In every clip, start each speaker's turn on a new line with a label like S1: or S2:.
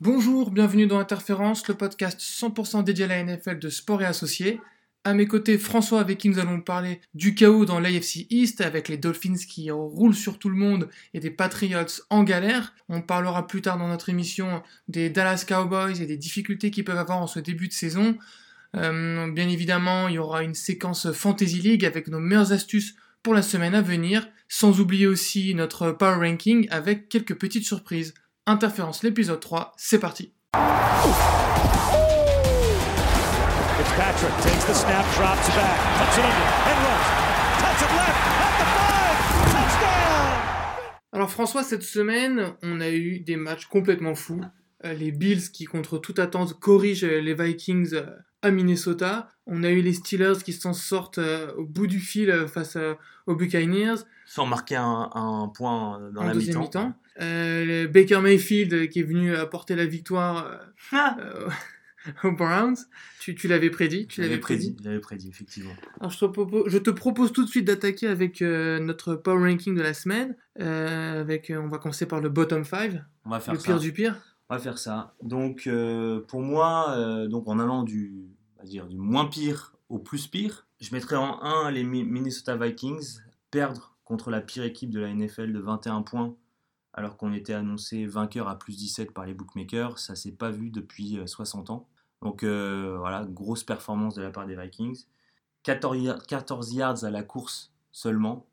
S1: Bonjour, bienvenue dans Interférence, le podcast 100% dédié à la NFL de sport et associés. À mes côtés, François, avec qui nous allons parler du chaos dans l'AFC East, avec les Dolphins qui roulent sur tout le monde et des Patriots en galère. On parlera plus tard dans notre émission des Dallas Cowboys et des difficultés qu'ils peuvent avoir en ce début de saison. Euh, bien évidemment, il y aura une séquence Fantasy League avec nos meilleures astuces pour la semaine à venir, sans oublier aussi notre Power Ranking avec quelques petites surprises. Interférence l'épisode 3, c'est parti. Alors François, cette semaine, on a eu des matchs complètement fous. Euh, les Bills qui, contre toute attente, corrigent les Vikings euh, à Minnesota. On a eu les Steelers qui s'en sortent euh, au bout du fil face aux Buccaneers.
S2: Sans marquer un, point dans la
S1: deuxième mi-temps. Baker Mayfield qui est venu apporter la victoire ah. aux Browns. Tu, tu l'avais prédit?
S2: Tu l'avais prédit, Je l'avais prédit, effectivement.
S1: Alors je te, propose, je te propose tout de suite d'attaquer avec notre power ranking de la semaine. avec, on va commencer par le bottom 5.
S2: On va faire
S1: le pire du pire.
S2: On va faire ça. Donc, euh, pour moi, euh, donc en allant du, dire, du moins pire au plus pire, je mettrais en 1 les Minnesota Vikings, perdre contre la pire équipe de la NFL de 21 points, alors qu'on était annoncé vainqueur à plus 17 par les bookmakers. Ça s'est pas vu depuis 60 euh, ans. Donc, voilà, grosse performance de la part des Vikings. 14, 14 yards à la course seulement.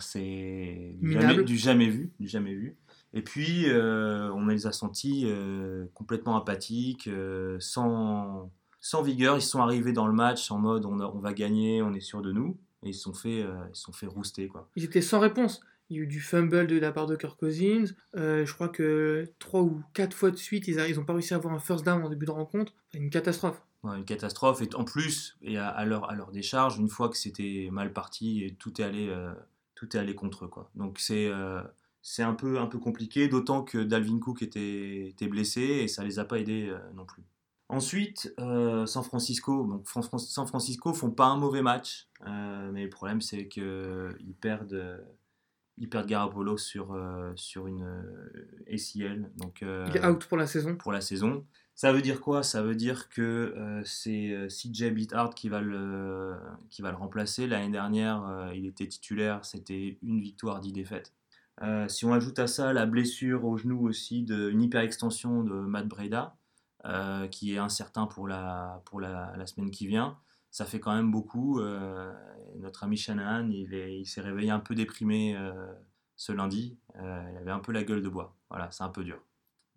S2: C'est du jamais vu. Du jamais vu. Et puis, euh, on les a sentis euh, complètement apathiques, euh, sans, sans vigueur. Ils sont arrivés dans le match en mode on, on va gagner, on est sûr de nous. Et ils se sont fait, ils sont fait rouster. Quoi.
S1: Ils étaient sans réponse. Il y a eu du fumble de la part de Kirk Cousins. je crois que trois ou quatre fois de suite, ils n'ont pas réussi à avoir un first down en début de rencontre. Une catastrophe.
S2: une catastrophe. Et en plus, à, leur, décharge, une fois que c'était mal parti, et tout est allé, contre eux. Donc c'est c'est un peu, compliqué, d'autant que Dalvin Cook était, blessé et ça les a pas aidés euh, non plus. Ensuite, euh, San Francisco. Donc, San Francisco font pas un mauvais match, euh, mais le problème c'est qu'ils perdent, ils perdent Garoppolo sur, sur une ACL. Donc,
S1: Il est out pour la saison.
S2: Pour la saison. Ça veut dire quoi? Ça veut dire que c'est CJ Beathard qui va le, qui va le remplacer. L'année dernière, il était titulaire, c'était une victoire, dix défaites. Euh, si on ajoute à ça la blessure au genou aussi d'une hyperextension de Matt Breda, euh, qui est incertain pour, la, pour la, semaine qui vient, ça fait quand même beaucoup. Euh, notre ami Shanahan, il, il s'est réveillé un peu déprimé ce lundi. il avait un peu la gueule de bois. Voilà, c'est un peu dur.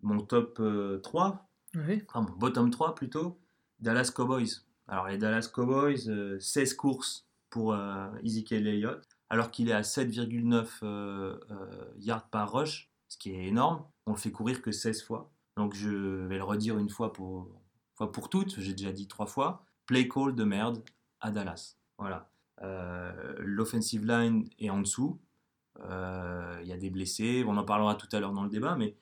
S2: Mon top 3, enfin mon bottom 3 plutôt, Dallas Cowboys. Alors les Dallas Cowboys, 16 courses pour Ezekiel Elliott alors qu'il est à 7,9 euh, euh, yards par rush, ce qui est énorme. On le fait courir que 16 fois. Donc je vais le redire une fois pour, fois pour toutes, j'ai déjà dit trois fois. Play call de merde à Dallas. Voilà. Euh, l'offensive line est en dessous. Il y a des blessés. On en parlera tout à l'heure dans le débat, mais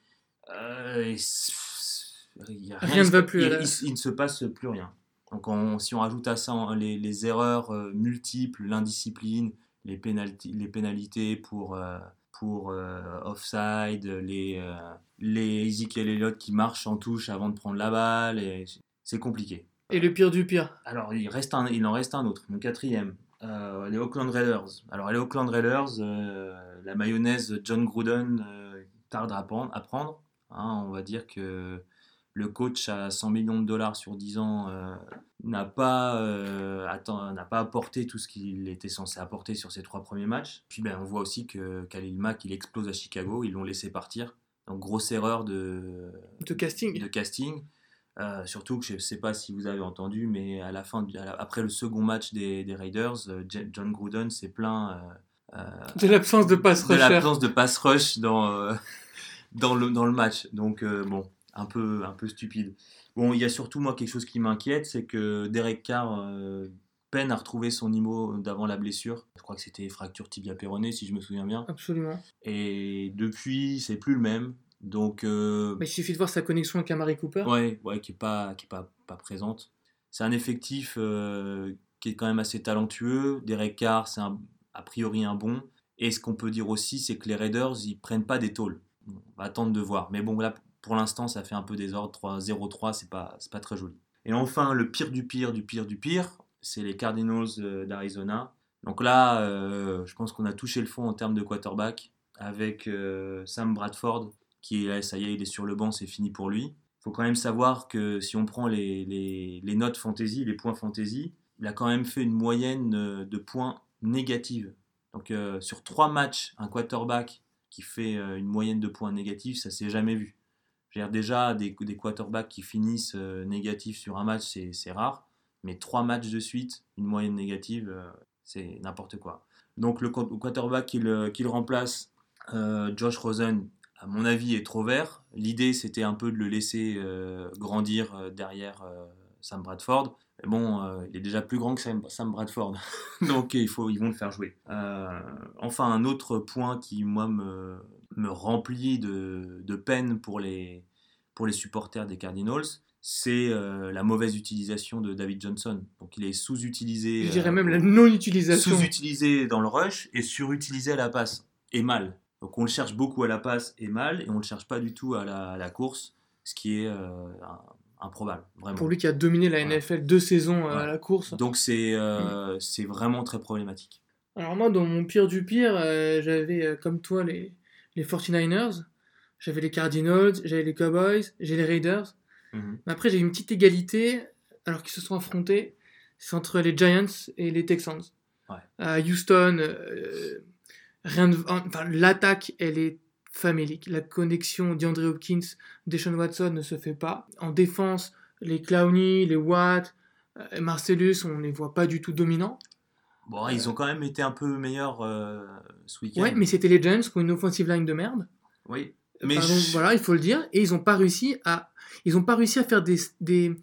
S1: rien, ne va plus.
S2: Il, ne se passe plus rien. Donc si on ajoute à ça les, les erreurs multiples, l'indiscipline, les, pénalités, les pénalités pour, euh, pour euh, offside, les, euh, les Ezekiel Elliott qui marchent en touche avant de prendre la balle. C'est compliqué.
S1: Et le pire du pire
S2: Alors, il, reste un, il en reste un autre, mon quatrième. les Oakland Raiders. Alors, les Oakland Raiders, la mayonnaise John Gruden tarde à prendre. À prendre hein. on va dire que le coach à 100 millions de dollars sur 10 ans euh, n'a pas, euh, n'a pas apporté tout ce qu'il était censé apporter sur ses trois premiers matchs. Puis ben, on voit aussi que Khalil Mack il explose à Chicago, ils l'ont laissé partir. Donc grosse erreur de,
S1: de casting.
S2: De casting. Euh, surtout que je ne sais pas si vous avez entendu, mais à la fin, après le second match des, des Raiders, John Gruden s'est plaint
S1: de l'absence de pass rush.
S2: De l'absence de pass rush dans, dans, le, dans le match. Donc bon, un peu, un peu stupide. Bon, il y a surtout moi quelque chose qui m'inquiète, c'est que Derek Carr euh, peine à retrouver son niveau d'avant la blessure. Je crois que c'était fracture tibia péronée, si je me souviens bien.
S1: Absolument.
S2: Et depuis, c'est plus le même. Donc, euh,
S1: Mais il suffit de voir sa connexion avec Amari Cooper.
S2: Ouais, ouais, qui est pas, qui est pas, pas présente. C'est un effectif euh, qui est quand même assez talentueux. Derek Carr, c'est a priori un bon. Et ce qu'on peut dire aussi, c'est que les Raiders, ils prennent pas des tôles. On va attendre de voir. Mais bon, là, pour l'instant, ça fait un peu désordre. 0-3, c'est pas, pas très joli. Et enfin, le pire du pire du pire du pire, c'est les Cardinals euh, d'Arizona. Donc là, euh, je pense qu'on a touché le fond en termes de quarterback avec euh, Sam Bradford, qui est ça y est, il est sur le banc, c'est fini pour lui. Il faut quand même savoir que si on prend les, notes fantasy, les points fantasy, il a quand même fait une moyenne de points négative. Donc sur trois matchs, un quarterback qui fait une moyenne de points négatifs, ça s'est jamais vu. Déjà, des, quarterbacks qui finissent négatifs sur un match, c'est rare. Mais trois matchs de suite, une moyenne négative, c'est n'importe quoi. Donc le quarterback qu'il remplace, euh, Josh Rosen, à mon avis, est trop vert. L'idée, c'était un peu de le laisser euh, grandir euh, derrière Sam Bradford. Mais bon, il est déjà plus grand que Sam, Bradford, donc il faut, ils vont le faire jouer. enfin, un autre point qui, moi, me, me remplit de, de peine pour les, pour les supporters des Cardinals, c'est euh, la mauvaise utilisation de David Johnson. Donc il est sous-utilisé.
S1: Je dirais euh, même la non-utilisation.
S2: Sous-utilisé dans le rush et surutilisé à la passe. Et mal. Donc on le cherche beaucoup à la passe et mal, et on ne le cherche pas du tout à la, course, ce qui est euh, improbable. Vraiment.
S1: Pour lui qui a dominé la NFL deux saisons à la course.
S2: Donc c'est mm. c'est vraiment très problématique.
S1: Alors moi, dans mon pire du pire, j'avais comme toi les, les 49ers, j'avais les Cardinals, j'avais les Cowboys, j'ai les Raiders. Mhm. Mais après, j'ai une petite égalité, alors qu'ils se sont affrontés, c'est entre les Giants et les Texans. À Houston, euh, l'attaque, elle est famélique. La connexion d'Andre Hopkins, Deshaun Watson ne se fait pas. En défense, les Clowney, les Watt, euh, Marcellus, on ne les voit pas du tout dominants.
S2: Bon, ils ont quand même été un peu meilleurs euh, ce week-end.
S1: Ouais, mais c'était les Giants qui ont une offensive line de merde.
S2: Oui.
S1: Mais voilà, il faut le dire. Et ils n'ont pas réussi à ils n'ont pas réussi à faire des, des,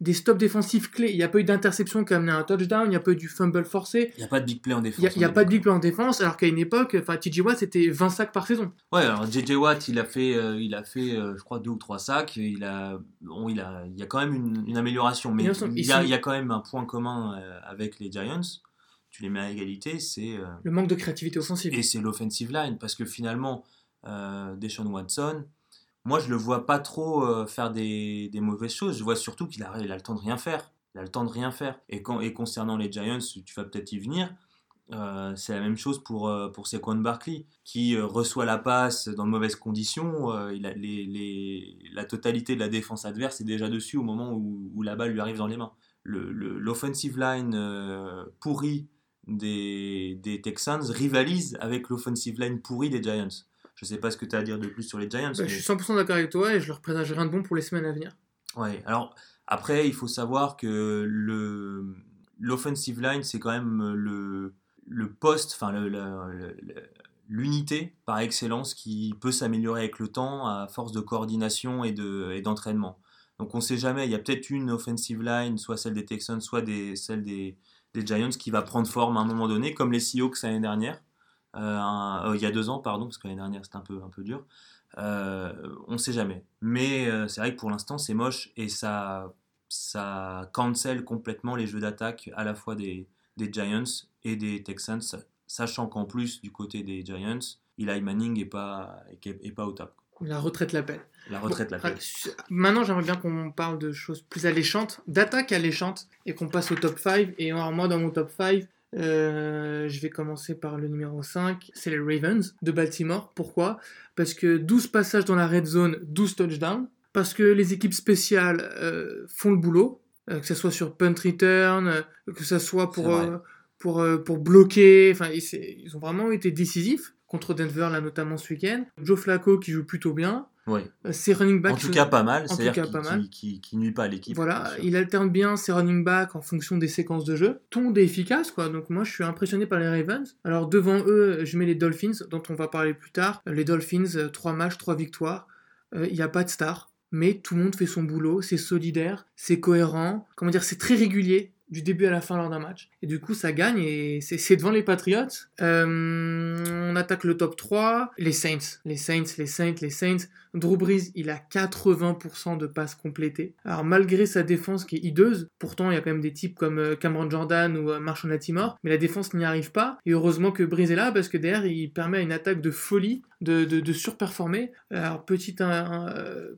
S1: des, stops défensifs clés. Il n'y a pas eu d'interception qui a amené un touchdown, il n'y a pas eu du fumble forcé.
S2: Il n'y a pas de big play en défense.
S1: Il n'y a, pas de big play en défense, alors qu'à une époque, TJ Watt, c'était 20 sacs par saison.
S2: Ouais, alors JJ Watt, il a fait, euh, il a fait euh, je crois, deux ou trois sacs. Il, a, bon, il, a, il y a quand même une, une amélioration. Mais il y, a, il y, a, quand même un point commun euh, avec les Giants. Tu les mets à égalité, c'est.
S1: Le manque de créativité offensive.
S2: Et c'est l'offensive line, parce que finalement, Deshaun Watson moi, je le vois pas trop euh, faire des, mauvaises choses. Je vois surtout qu'il a, le temps de rien faire. Il a le temps de rien faire. Et, concernant les Giants, tu vas peut-être y venir. Euh, c'est la même chose pour, euh, pour Saquon Barkley, qui reçoit la passe dans de mauvaises conditions. la totalité de la défense adverse est déjà dessus au moment où, la balle lui arrive dans les mains. L'offensive line pourri des, des Texans rivalise avec l'offensive line pourri des Giants. Je sais pas ce que tu as à dire de plus sur les Giants.
S1: Bah, je suis 100% d'accord avec toi et je leur présage rien de bon pour les semaines à venir.
S2: Ouais, alors après, il faut savoir que le l'offensive line, c'est quand même le, le poste, enfin l'unité par excellence qui peut s'améliorer avec le temps à force de coordination et d'entraînement. Donc on ne sait jamais, il y a peut-être une offensive line, soit celle des Texans, soit des, celle des, des Giants, qui va prendre forme à un moment donné, comme les Seahawks l'année dernière. Euh, euh, il y a deux ans, pardon, parce que l'année dernière c'était un peu, un peu dur. Euh, on ne sait jamais. Mais c'est vrai que pour l'instant c'est moche et ça, ça cancel complètement les jeux d'attaque à la fois des, des Giants et des Texans, sachant qu'en plus du côté des Giants, Eli Manning n'est pas, est, pas au top.
S1: La retraite l'appelle.
S2: La retraite l'appelle.
S1: Maintenant, j'aimerais bien qu'on parle de choses plus alléchantes, d'attaques alléchantes, et qu'on passe au top 5. Et moi, dans mon top 5, euh, je vais commencer par le numéro 5, c'est les Ravens de Baltimore. Pourquoi? Parce que 12 passages dans la red zone, 12 touchdowns. Parce que les équipes spéciales euh, font le boulot, euh, que ce soit sur punt return, que ce soit pour, pour, pour bloquer. Enfin, ils, ont vraiment été décisifs contre Denver, là notamment ce week-end. Joe Flacco qui joue plutôt bien.
S2: Ouais.
S1: Ses running backs.
S2: En tout cas, pas mal. C'est-à-dire qui, qui, nuit pas à l'équipe.
S1: Voilà, il alterne bien ses running backs en fonction des séquences de jeu. Tout est efficace, quoi. Donc, moi, je suis impressionné par les Ravens. Alors, devant eux, je mets les Dolphins, dont on va parler plus tard. Les Dolphins, 3 matchs, 3 victoires. Euh, il n'y a pas de star. Mais tout le monde fait son boulot, c'est solidaire, c'est cohérent, comment dire, c'est très régulier du début à la fin lors d'un match. Et du coup, ça gagne et c'est devant les Patriots. Euh, on attaque le top 3, les Saints. Les Saints, les Saints, les Saints. Drew Brees, il a 80% de passes complétées. Alors malgré sa défense qui est hideuse, pourtant il y a quand même des types comme euh, Cameron Jordan ou euh, Marshall Latimore, mais la défense n'y arrive pas. Et heureusement que Brees est là parce que derrière il permet à une attaque de folie de, de, surperformer. Alors petit un,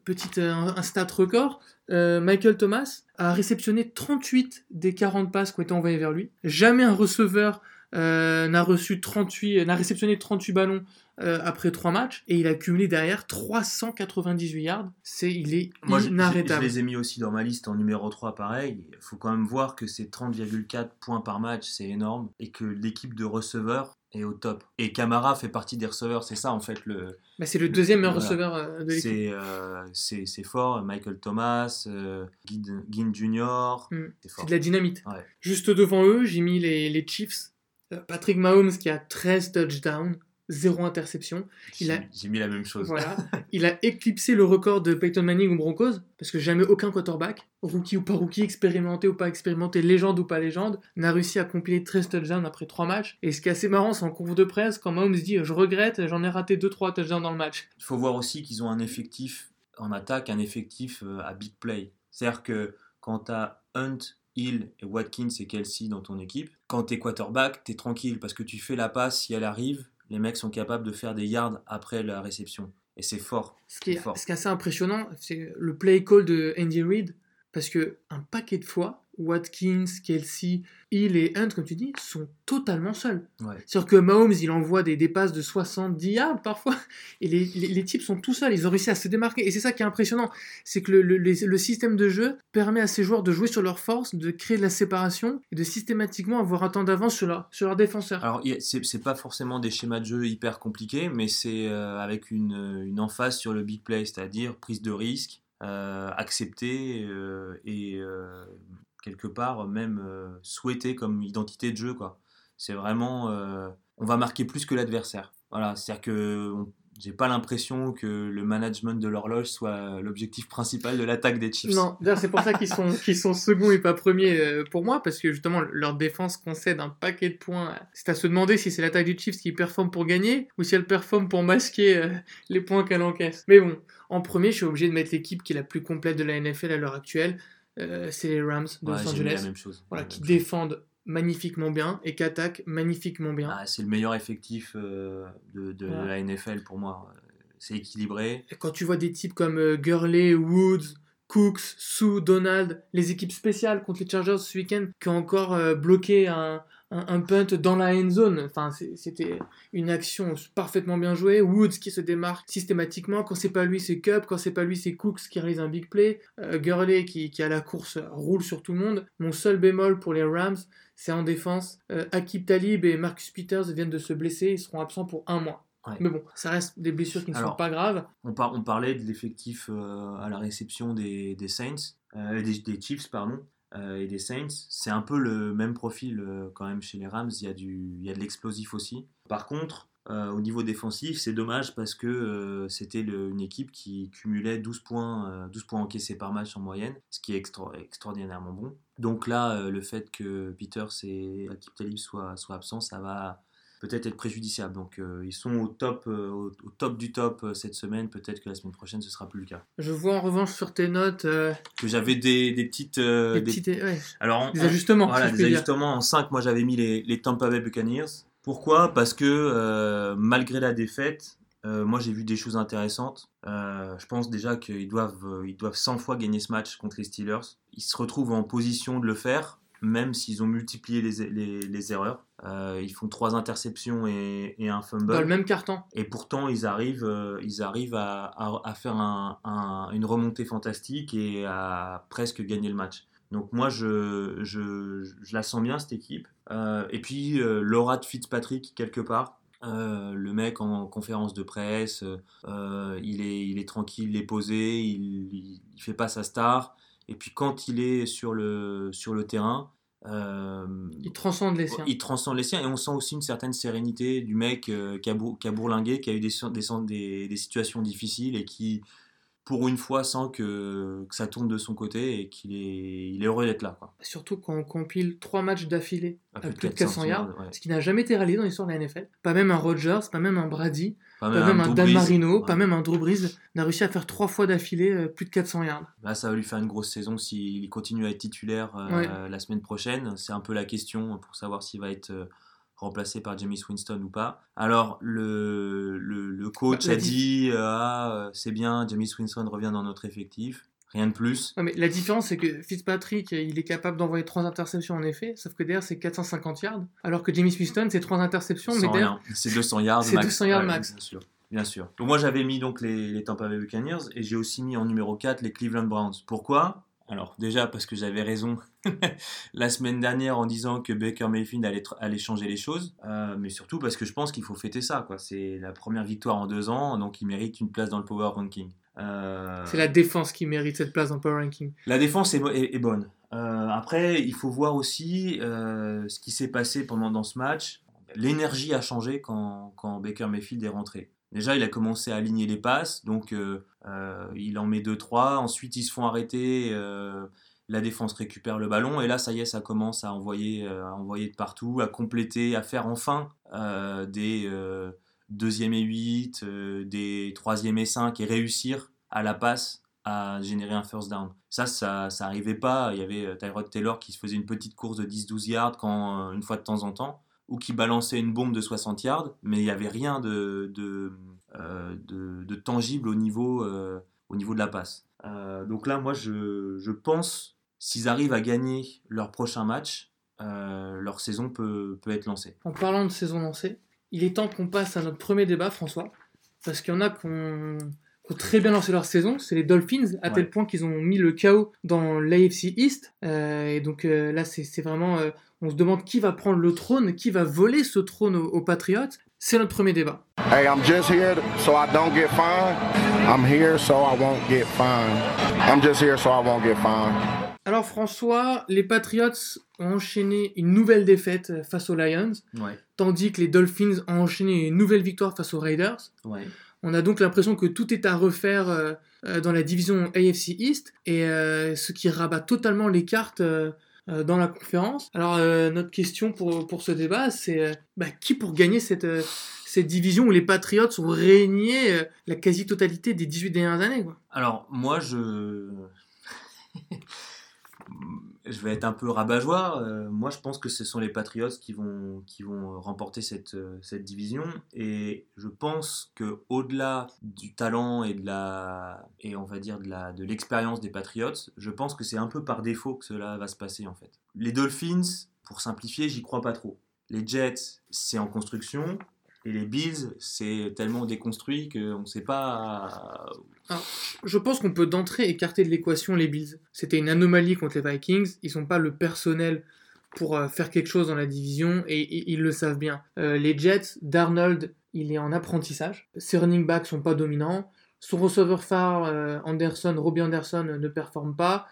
S1: un, stat record, Michael Thomas a réceptionné 38 des 40 passes qui ont été envoyées vers lui. Jamais un receveur euh, n'a reçu 38, n'a réceptionné 38 ballons euh, après 3 matchs et il a cumulé derrière 398 yards. C'est, il est
S2: Moi, inarrêtable. Je, je, les ai mis aussi dans ma liste en numéro 3 pareil. Il faut quand même voir que c'est 30,4 points par match, c'est énorme et que l'équipe de receveurs est au top. Et Camara fait partie des receveurs, c'est ça en fait le.
S1: Bah, c'est le deuxième meilleur receveur euh, de
S2: l'équipe. C'est, c'est, fort, Michael Thomas, euh, Ginn Jr.
S1: Hmm. C'est, de la dynamite. Juste devant eux, j'ai mis les, les Chiefs Patrick Mahomes qui a 13 touchdowns, 0 interception.
S2: J'ai mis la même chose.
S1: Voilà. il a éclipsé le record de Peyton Manning ou Broncos, parce que jamais aucun quarterback, rookie ou pas rookie, expérimenté ou pas expérimenté, légende ou pas légende, n'a réussi à compiler 13 touchdowns après 3 matchs. Et ce qui est assez marrant, c'est en conf de presse, quand Mahomes dit Je regrette, j'en ai raté 2-3 touchdowns dans le match.
S2: Il faut voir aussi qu'ils ont un effectif en attaque, un effectif euh, à big play. C'est-à-dire que quand tu as Hunt Hill et Watkins et Kelsey dans ton équipe, quand t'es quarterback, t'es tranquille parce que tu fais la passe, si elle arrive, les mecs sont capables de faire des yards après la réception. Et c'est fort.
S1: Ce qui est,
S2: fort.
S1: Ce qui est assez impressionnant, c'est le play call de Andy Reid, parce que un paquet de fois, Watkins, Kelsey, Hill et Hunt, comme tu dis, sont totalement seuls. C'est-à-dire que Mahomes, il envoie des, dépasses de 70 yards parfois, et les, les, types sont tout seuls, ils ont réussi à se démarquer. Et c'est ça qui est impressionnant, c'est que le, le, système de jeu permet à ces joueurs de jouer sur leur force, de créer de la séparation, et de systématiquement avoir un temps d'avance sur, sur leurs défenseurs.
S2: Alors, c'est pas forcément des schémas de jeu hyper compliqués, mais c'est euh, avec une, une emphase sur le big play, c'est-à-dire prise de risque, euh, accepter euh, et quelque part même euh, souhaité comme identité de jeu. quoi. C'est vraiment. Euh, on va marquer plus que l'adversaire. Voilà, c'est-à-dire que j'ai pas l'impression que le management de l'horloge soit l'objectif principal de l'attaque des Chiefs.
S1: Non, c'est pour ça qu'ils sont, qu'ils sont seconds et pas premiers euh, pour moi, parce que justement leur défense concède un paquet de points. C'est à se demander si c'est l'attaque des Chiefs qui performe pour gagner ou si elle performe pour masquer les points qu'elle encaisse. Mais bon, en premier, je suis obligé de mettre l'équipe qui est la plus complète de la NFL à l'heure actuelle. Euh, c'est les Rams de Los Angeles, voilà, qui défendent magnifiquement bien et qui attaquent magnifiquement bien.
S2: Ah, c'est le meilleur effectif euh, de, la NFL pour moi. C'est équilibré.
S1: Et quand tu vois des types comme euh, Gurley, Woods, Cooks, Sue, Donald, les équipes spéciales contre les Chargers ce week-end qui ont encore bloqué un, un, punt dans la end zone. Enfin, c'était une action parfaitement bien jouée. Woods qui se démarque systématiquement. Quand c'est pas lui, c'est Cup. Quand c'est pas lui, c'est Cooks qui réalise un big play. Euh, Gurley qui, qui, à la course roule sur tout le monde. Mon seul bémol pour les Rams, c'est en défense. Euh, Akib Talib et Marcus Peters viennent de se blesser. Ils seront absents pour un mois. Mais bon, ça reste des blessures qui ne sont pas graves.
S2: On, on parlait de l'effectif euh, à la réception des, des Saints, des, des, Chiefs, pardon. Euh, et des Saints. C'est un peu le même profil euh, quand même chez les Rams. Il y a, du, il y a de l'explosif aussi. Par contre, euh, au niveau défensif, c'est dommage parce que c'était une équipe qui cumulait 12 points, 12 points encaissés par match en moyenne, ce qui est extraordinairement bon. Donc là, le fait que Peters et Akip Talib soient, soient absents, ça va peut-être être préjudiciable. Donc euh, ils sont au top, euh, au, top du top euh, cette semaine. Peut-être que la semaine prochaine ce sera plus le cas.
S1: Je vois en revanche sur tes notes
S2: que j'avais des, des, petites,
S1: des,
S2: Alors,
S1: des ajustements.
S2: voilà, des ajustements. En 5, moi j'avais mis les, les, Tampa Bay Buccaneers. Pourquoi? Parce que malgré la défaite, moi j'ai vu des choses intéressantes. je pense déjà qu'ils doivent, ils doivent 100 fois gagner ce match contre les Steelers. Ils se retrouvent en position de le faire même s'ils ont multiplié les, les, les erreurs. Euh, ils font trois interceptions et, et, un fumble.
S1: Dans le même carton.
S2: Et pourtant, ils arrivent, euh, ils arrivent à, à, faire un, une remontée fantastique et à presque gagner le match. Donc moi, je, je, je la sens bien, cette équipe. Euh, et puis, l'aura de Fitzpatrick, quelque part. le mec en conférence de presse, il, est, il est tranquille, il est posé, il, il fait pas sa star. Et puis quand il est sur le, sur le terrain,
S1: euh, il transcende les siens.
S2: Il transcende les siens et on sent aussi une certaine sérénité du mec euh, qui, a qui, a bourlingué, qui a eu des, des, des, des, situations difficiles et qui, pour une fois sans que, que ça tourne de son côté et qu'il est, il est heureux d'être là. Quoi.
S1: Surtout quand on compile trois matchs d'affilée
S2: À
S1: à
S2: plus de
S1: plus de 400 yards,
S2: ouais.
S1: ce qui n'a jamais été réalisé dans l'histoire de la NFL. Pas même un Rodgers, pas même un Brady,
S2: Pas
S1: pas même un
S2: Drew
S1: Dan. Marino,
S2: Ouais.
S1: pas même un Drew Brees n'a réussi à faire trois fois d'affilée euh, plus de 400 yards.
S2: Là, ça va lui faire une grosse saison s'il continue à être titulaire euh, la semaine prochaine. C'est un peu la question pour savoir s'il va être euh, remplacé par James Winston ou pas. Alors, le, le, le coach
S1: Bah,
S2: a dit euh, Ah, c'est bien, James Winston revient dans notre effectif. Rien de plus.
S1: Ouais, mais la différence, c'est que Fitzpatrick, il est capable d'envoyer trois interceptions en effet, sauf que derrière, c'est 450 yards, alors que James Winston, c'est trois interceptions, mais derrière.
S2: C'est 200 yards max.
S1: 200 yards
S2: Ouais,
S1: max.
S2: Bien sûr. Bien sûr. Donc moi j'avais mis donc les, les Tampa Bay Buccaneers et j'ai aussi mis en numéro 4 les Cleveland Browns. Pourquoi? Alors déjà parce que j'avais raison la semaine dernière en disant que Baker Mayfield allait, changer les choses, Euh, mais surtout parce que je pense qu'il faut fêter ça. quoi. C'est la première victoire en deux ans, donc il mérite une place dans le Power Ranking. Euh,
S1: c'est la défense qui mérite cette place dans Power Ranking.
S2: la défense est, mo- est- est bonne. Euh, après, il faut voir aussi euh, ce qui s'est passé pendant dans ce match. L'énergie a changé quand, quand Baker Mayfield est rentré. Déjà, il a commencé à aligner les passes, donc il en met 2-3. Ensuite, ils se font arrêter. la défense récupère le ballon et là, ça y est, ça commence à envoyer, à envoyer de partout, à compléter, à faire enfin des deuxième et 8, euh, des troisième et 5 et réussir à la passe à générer un first down. Ça, ça, ça arrivait pas. Il y avait euh, Tyrod Taylor qui se faisait une petite course de 10-12 yards quand, euh, une fois de temps en temps, ou qui balançait une bombe de 60 yards, mais il n'y avait rien de, de, de, tangible au niveau, au niveau de la passe. Donc là, moi, je, je pense, s'ils arrivent à gagner leur prochain match, leur saison peut, peut être lancée.
S1: En parlant de saison lancée, il est temps qu'on passe à notre premier débat, François, parce qu'il y en a qui ont, qui ont très bien lancé leur saison, c'est les Dolphins, à
S2: Ouais.
S1: tel point qu'ils ont mis le chaos dans l'AFC East. Euh, et donc euh, là, c'est c'est vraiment, euh, on se demande qui va prendre le trône, qui va voler ce trône aux, aux Patriots. C'est notre premier débat.
S3: Hey, I'm just here so I don't get fined. I'm here so I won't get fined. I'm just here so I won't get fined.
S1: Alors François, les Patriots ont enchaîné une nouvelle défaite face aux Lions,
S2: Ouais,
S1: tandis que les Dolphins ont enchaîné une nouvelle victoire face aux Raiders.
S2: ouais.
S1: On a donc l'impression que tout est à refaire euh, euh, dans la division AFC East, et euh, ce qui rabat totalement les cartes euh, dans la conférence. Alors notre question pour, pour ce débat, c'est bah, qui pour gagner cette, cette division où les Patriots ont régné la quasi-totalité des 18 dernières années quoi?
S2: Alors, moi, je. Je vais être un peu rabat-joie. Euh, moi, je pense que ce sont les Patriots qui vont, qui vont remporter cette, euh, cette division. Et je pense que au-delà du talent et de la, et on va dire de la, de l'expérience des Patriots, je pense que c'est un peu par défaut que cela va se passer en fait. Les Dolphins, pour simplifier, j'y crois pas trop. Les Jets, c'est en construction. Et les Bills, c'est tellement déconstruit qu'on ne sait pas
S1: Je pense qu'on peut d'entrée écarter de l'équation les Bills. C'était une anomalie contre les Vikings. Ils n'ont pas le personnel pour euh, faire quelque chose dans la division et, ils le savent bien. Euh, les Jets, Darnold, il est en apprentissage. Ses running backs sont pas dominants. Son receveur phare, euh, Anderson, Robbie Anderson, ne performe pas.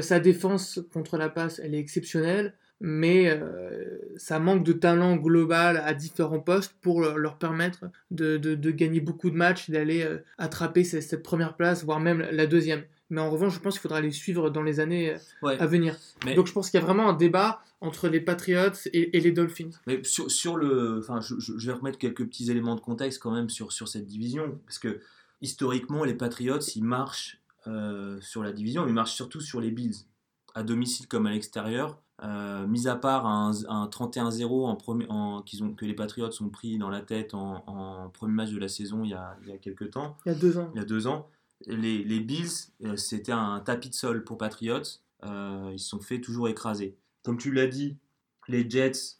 S1: Sa défense contre la passe, elle est exceptionnelle. Mais euh, ça manque de talent global à différents postes pour leur, permettre de, de- de gagner beaucoup de matchs et d'aller euh, attraper cette, cette première place, voire même la deuxième. Mais en revanche, je pense qu'il faudra les suivre dans les années euh,
S2: Ouais.
S1: à venir.
S2: Mais-
S1: Donc je pense qu'il y a vraiment un débat entre les Patriots et, et les Dolphins.
S2: Mais sur, sur le, enfin, je, vais remettre quelques petits éléments de contexte quand même sur, sur cette division, parce que historiquement, les Patriots, ils marchent euh, sur la division, ils marchent surtout sur les Bills, à domicile comme à l'extérieur. Euh, mis à part un, un 31-0 en premier- en- qu'ils ont, que les Patriots ont pris dans la tête en, en premier match de la saison il y a, il y a quelques temps,
S1: Il y a deux ans.
S2: il y a deux ans, les, les Bills, euh, c'était un tapis de sol pour Patriots. Euh, ils se sont fait toujours écraser. Comme tu l'as dit, les Jets,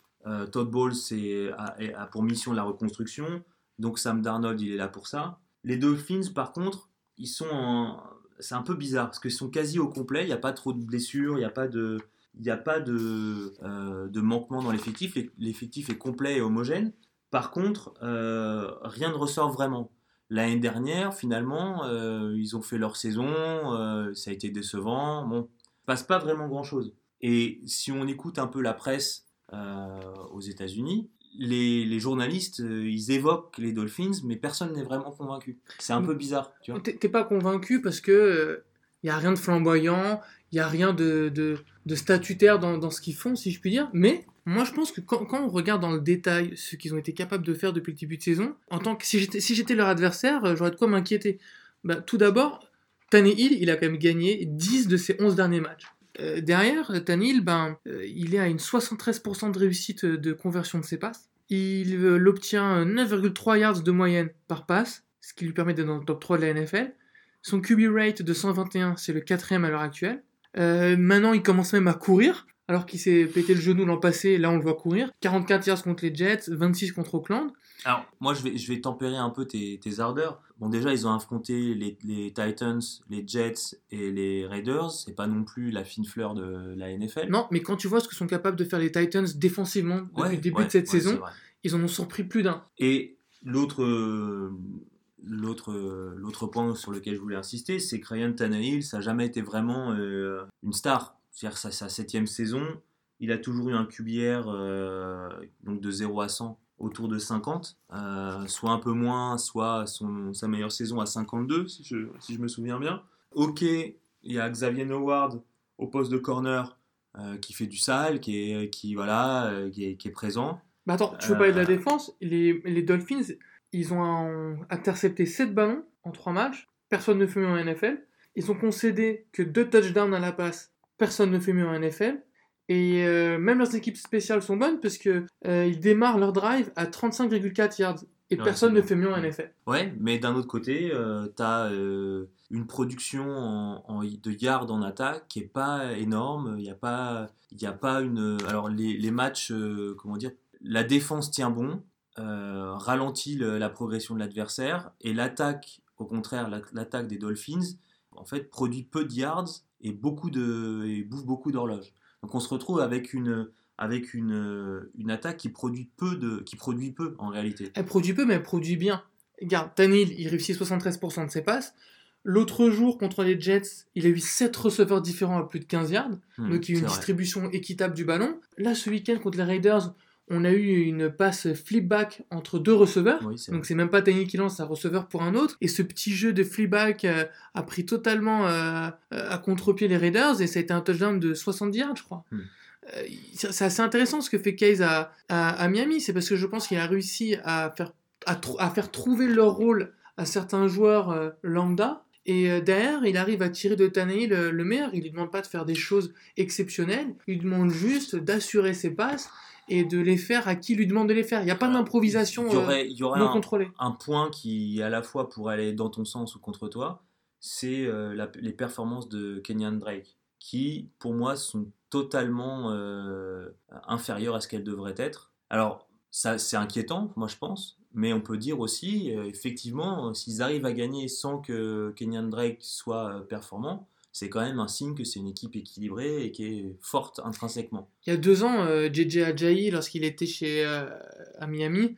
S2: Todd Bowles c'est, a, a pour mission la reconstruction. Donc Sam Darnold, il est là pour ça. Les Dolphins, par contre, ils sont en- c'est un peu bizarre parce qu'ils sont quasi au complet. Il n'y a pas trop de blessures, il n'y a pas de, il n'y a pas de, euh, de manquement dans l'effectif. L'eff- L'effectif est complet et homogène. Par contre, euh, rien ne ressort vraiment. L'année dernière, finalement, euh, ils ont fait leur saison, euh, ça a été décevant. Bon, il passe pas vraiment grand-chose. Et si on écoute un peu la presse euh, aux États-Unis, les, journalistes, euh, ils évoquent les Dolphins, mais personne n'est vraiment convaincu. C'est un peu bizarre, tu
S1: t'es pas convaincu parce que il y a rien de flamboyant, il y a rien de, de statutaire dans, dans ce qu'ils font, si je puis dire. Mais moi, je pense que quand, on regarde dans le détail ce qu'ils ont été capables de faire depuis le début de saison, en tant que si j'étais si leur adversaire, euh, j'aurais de quoi m'inquiéter. Bah, tout d'abord, Tannehill, il a quand même gagné 10 de ses 11 derniers matchs. Euh, derrière, Tannehill, ben, euh, il est à une 73% de réussite de conversion de ses passes. Il obtient 9,3 yards de moyenne par passe, ce qui lui permet d'être dans le top 3 de la NFL. Son QB rate de 121, c'est le quatrième à l'heure actuelle. Euh, maintenant, il commence même à courir, alors qu'il s'est pété le genou l'an passé, là on le voit courir. 44 yards contre les Jets, 26 contre Oakland.
S2: Alors, moi, je vais, je vais tempérer un peu tes, tes ardeurs. Bon, déjà, ils ont affronté les, les Titans, les Jets et les Raiders. C'est pas non plus la fine fleur de la NFL.
S1: Non, mais quand tu vois ce que sont capables de faire les Titans défensivement depuis
S2: Ouais,
S1: le début
S2: ouais,
S1: de cette
S2: ouais,
S1: saison, ils en ont surpris plus d'un.
S2: Et l'autre, euh, l'autre, euh, l'autre point sur lequel je voulais insister, c'est que Ryan Tannehill, ça n'a jamais été vraiment euh, une star. C'est-à-dire sa, sa septième saison, il a toujours eu un QBR euh, donc de 0 à 100 autour de 50, euh, soit un peu moins, soit son, sa meilleure saison à 52, si je, si je me souviens bien. Ok, il y a Xavier Howard au poste de corner euh, qui fait du sale, qui est, qui, voilà, euh, qui, est, qui est présent.
S1: Bah attends, tu veux parler de la défense? Les, les Dolphins, ils ont intercepté 7 ballons en 3 matchs. Personne ne fait mieux en NFL. Ils ont concédé que 2 touchdowns à la passe. Personne ne fait mieux en NFL. Et euh, même leurs équipes spéciales sont bonnes parce que euh, ils démarrent leur drive à 35,4 yards. Et
S2: Ouais,
S1: personne ne fait mieux en NFL.
S2: Ouais, mais d'un autre côté, euh, tu as une production en, en- de yards en attaque qui est pas énorme. Il n'y a pas, il a pas une. Alors les, les matchs, euh, comment dire, la défense tient bon, euh, ralentit le- la progression de l'adversaire et l'attaque, au contraire, la- l'attaque des Dolphins, en fait, produit peu de yards et beaucoup de et bouffe beaucoup d'horloges. Donc on se retrouve avec une avec une, une attaque qui produit peu de qui produit peu en réalité.
S1: Elle produit peu, mais elle produit bien. Regarde, Tannehill, il réussit 73% de ses passes. L'autre jour, contre les Jets, il a eu 7 receveurs différents à plus de 15 yards.
S2: Hmm,
S1: donc il y a eu une
S2: vrai.
S1: distribution équitable du ballon. Là, ce week-end, contre les Raiders, on a eu une passe flip-back entre deux receveurs.
S2: Oui,
S1: Donc c'est même pas Tannehill qui lance, un receveur pour un autre. Et ce petit jeu de flip-back euh, a pris totalement euh, à contre-pied les Raiders et ça a été un touchdown de 70 yards, je crois.
S2: Hmm.
S1: Euh, c'est assez intéressant ce que fait Case à, à, à Miami, c'est parce que je pense qu'il a réussi à faire, à, faire trouver leur rôle à certains joueurs lambda. Et derrière, il arrive à tirer de Tannehill le, le meilleur. Il lui demande pas de faire des choses exceptionnelles. Il lui demande juste d'assurer ses passes et de les faire à qui lui demande de les faire. Il n'y a pas d'improvisation
S2: y
S1: euh,
S2: aurait, y aurait
S1: non
S2: un,
S1: contrôlée.
S2: un point qui, à la fois, pourrait aller dans ton sens ou contre toi, c'est euh, les performances de Kenyan Drake, qui, pour moi, sont totalement euh, inférieures à ce qu'elles devraient être. Alors, ça, c'est inquiétant, moi, je pense, mais on peut dire aussi, euh, effectivement, euh, s'ils arrivent à gagner sans que Kenyan Drake soit euh, performant, c'est quand même un signe que c'est une équipe équilibrée et qui est forte intrinsèquement.
S1: Il y a deux ans, euh, JJ Ajayi, lorsqu'il était chez, euh, à Miami,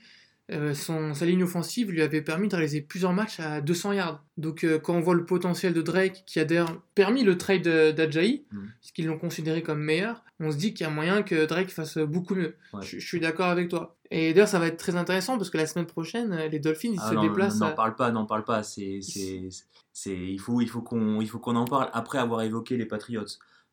S1: euh, son, sa ligne offensive lui avait permis de réaliser plusieurs matchs à 200 yards. Donc euh, quand on voit le potentiel de Drake, qui a d'ailleurs permis le trade de- d'Ajayi,
S2: Mhm.
S1: puisqu'ils l'ont considéré comme meilleur, on se dit qu'il y a moyen que Drake fasse beaucoup mieux.
S2: Ouais.
S1: Je, je suis d'accord avec toi. Et d'ailleurs, ça va être très intéressant parce que la semaine prochaine, euh, les Dolphins ils
S2: Ah
S1: se
S2: non,
S1: déplacent.
S2: N'en
S1: à-
S2: parle pas, n'en parle pas. C'est, c'est, c'est, il faut, il faut qu'on, il faut qu'on en parle après avoir évoqué les Patriots.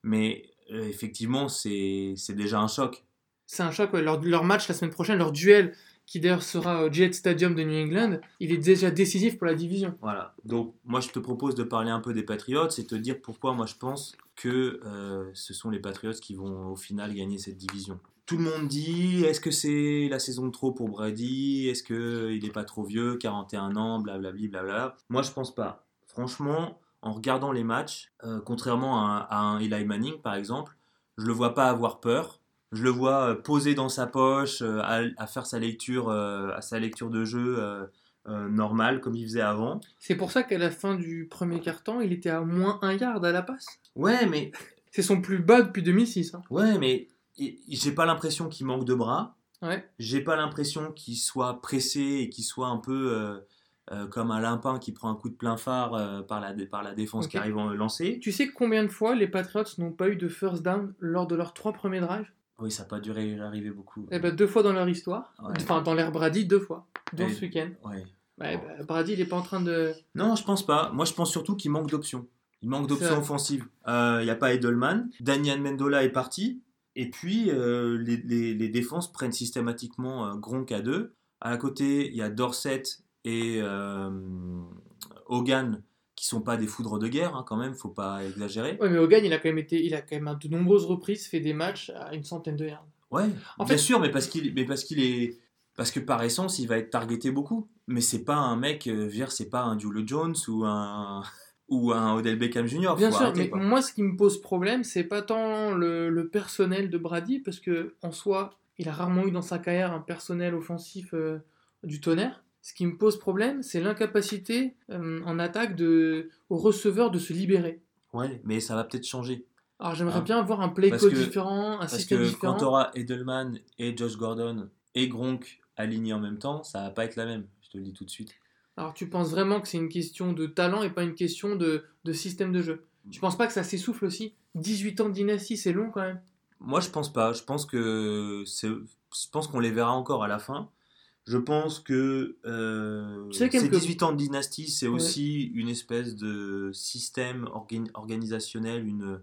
S2: Mais euh, effectivement, c'est, c'est déjà un choc.
S1: C'est un choc, ouais. leur, leur match la semaine prochaine, leur duel, qui d'ailleurs sera au Jet Stadium de New England, il est déjà décisif pour la division.
S2: Voilà. Donc, moi, je te propose de parler un peu des Patriots et te dire pourquoi moi je pense que euh, ce sont les Patriots qui vont au final gagner cette division. Tout le monde dit est-ce que c'est la saison de trop pour Brady? Est-ce qu'il n'est pas trop vieux? 41 ans, blablabli, blabla. Moi, je pense pas. Franchement, en regardant les matchs, euh, contrairement à, un Eli Manning par exemple, je le vois pas avoir peur. Je le vois euh, poser dans sa poche, euh, à, à faire sa lecture, euh, à sa lecture de jeu euh, normale comme il faisait avant.
S1: C'est pour ça qu'à la fin du premier quart-temps, il était à moins 1 yard à la passe.
S2: Ouais, mais
S1: C'est son plus bas depuis 2006. hein.
S2: ouais, mais j'ai pas l'impression qu'il manque de bras.
S1: Ouais.
S2: J'ai pas l'impression qu'il soit pressé et qu'il soit un peu euh, euh, comme un limpin qui prend un coup de plein phare par, la, par la défense qui arrive en lancer.
S1: Tu sais combien de fois les Patriots n'ont pas eu de first down lors de leurs trois premiers drives?
S2: Oui, ça n'a pas duré arriver beaucoup.
S1: Eh ben, deux fois dans leur histoire.
S2: Ouais.
S1: Enfin, dans l'ère Brady, deux fois. Dont
S2: Et-
S1: ce week-end.
S2: Ouais.
S1: Ouais, bah, Brady, il est pas en train de.
S2: Non, je pense pas. Moi, je pense surtout qu'il manque d'options. Il manque d'options offensives. Euh, Il n'y a pas Edelman. Daniel Mendola est parti. Et puis, euh, les, les- les défenses prennent systématiquement euh, Gronk à deux. À la côté, il y a Dorset et Hogan qui sont pas des foudres de guerre, hein, quand même, faut pas exagérer.
S1: Ouais, mais Hogan, il a quand même été, il a quand même à de nombreuses reprises fait des matchs à une centaine de yards.
S2: Ouais,
S1: En
S2: bien
S1: fait-
S2: sûr, mais parce qu'il mais parce qu'il est parce que par essence, il va être targeté beaucoup. Mais c'est pas un mec, euh, dire, c'est pas un Julio Jones ou un ou un Odell Beckham Jr.
S1: Bien sûr,
S2: arrêter,
S1: mais
S2: quoi.
S1: moi, ce qui me pose problème, c'est pas tant le, le personnel de Brady, parce que en soi, il a rarement eu dans sa carrière un personnel offensif euh, du tonnerre. Ce qui me pose problème, c'est l'incapacité euh, en attaque de, au receveur de se libérer.
S2: Ouais, mais ça va peut-être changer.
S1: Alors j'aimerais
S2: Ah.
S1: bien avoir un play code différent, un
S2: Parce
S1: système
S2: que
S1: différent.
S2: quand tu auras Edelman et Josh Gordon et Gronk alignés en même temps, ça va pas être la même. Je te le dis tout de suite.
S1: Alors tu penses vraiment que c'est une question de talent et pas une question de, de système de jeu? Tu penses pas que ça s'essouffle aussi? 18 ans de dynastie, c'est long quand même.
S2: Moi, je pense pas. Je pense que. Je pense qu'on les verra encore à la fin. Je pense que euh, ces
S1: quelque-
S2: 18 ans de dynastie, c'est
S1: Ouais.
S2: aussi une espèce de système organ- organisationnel, une,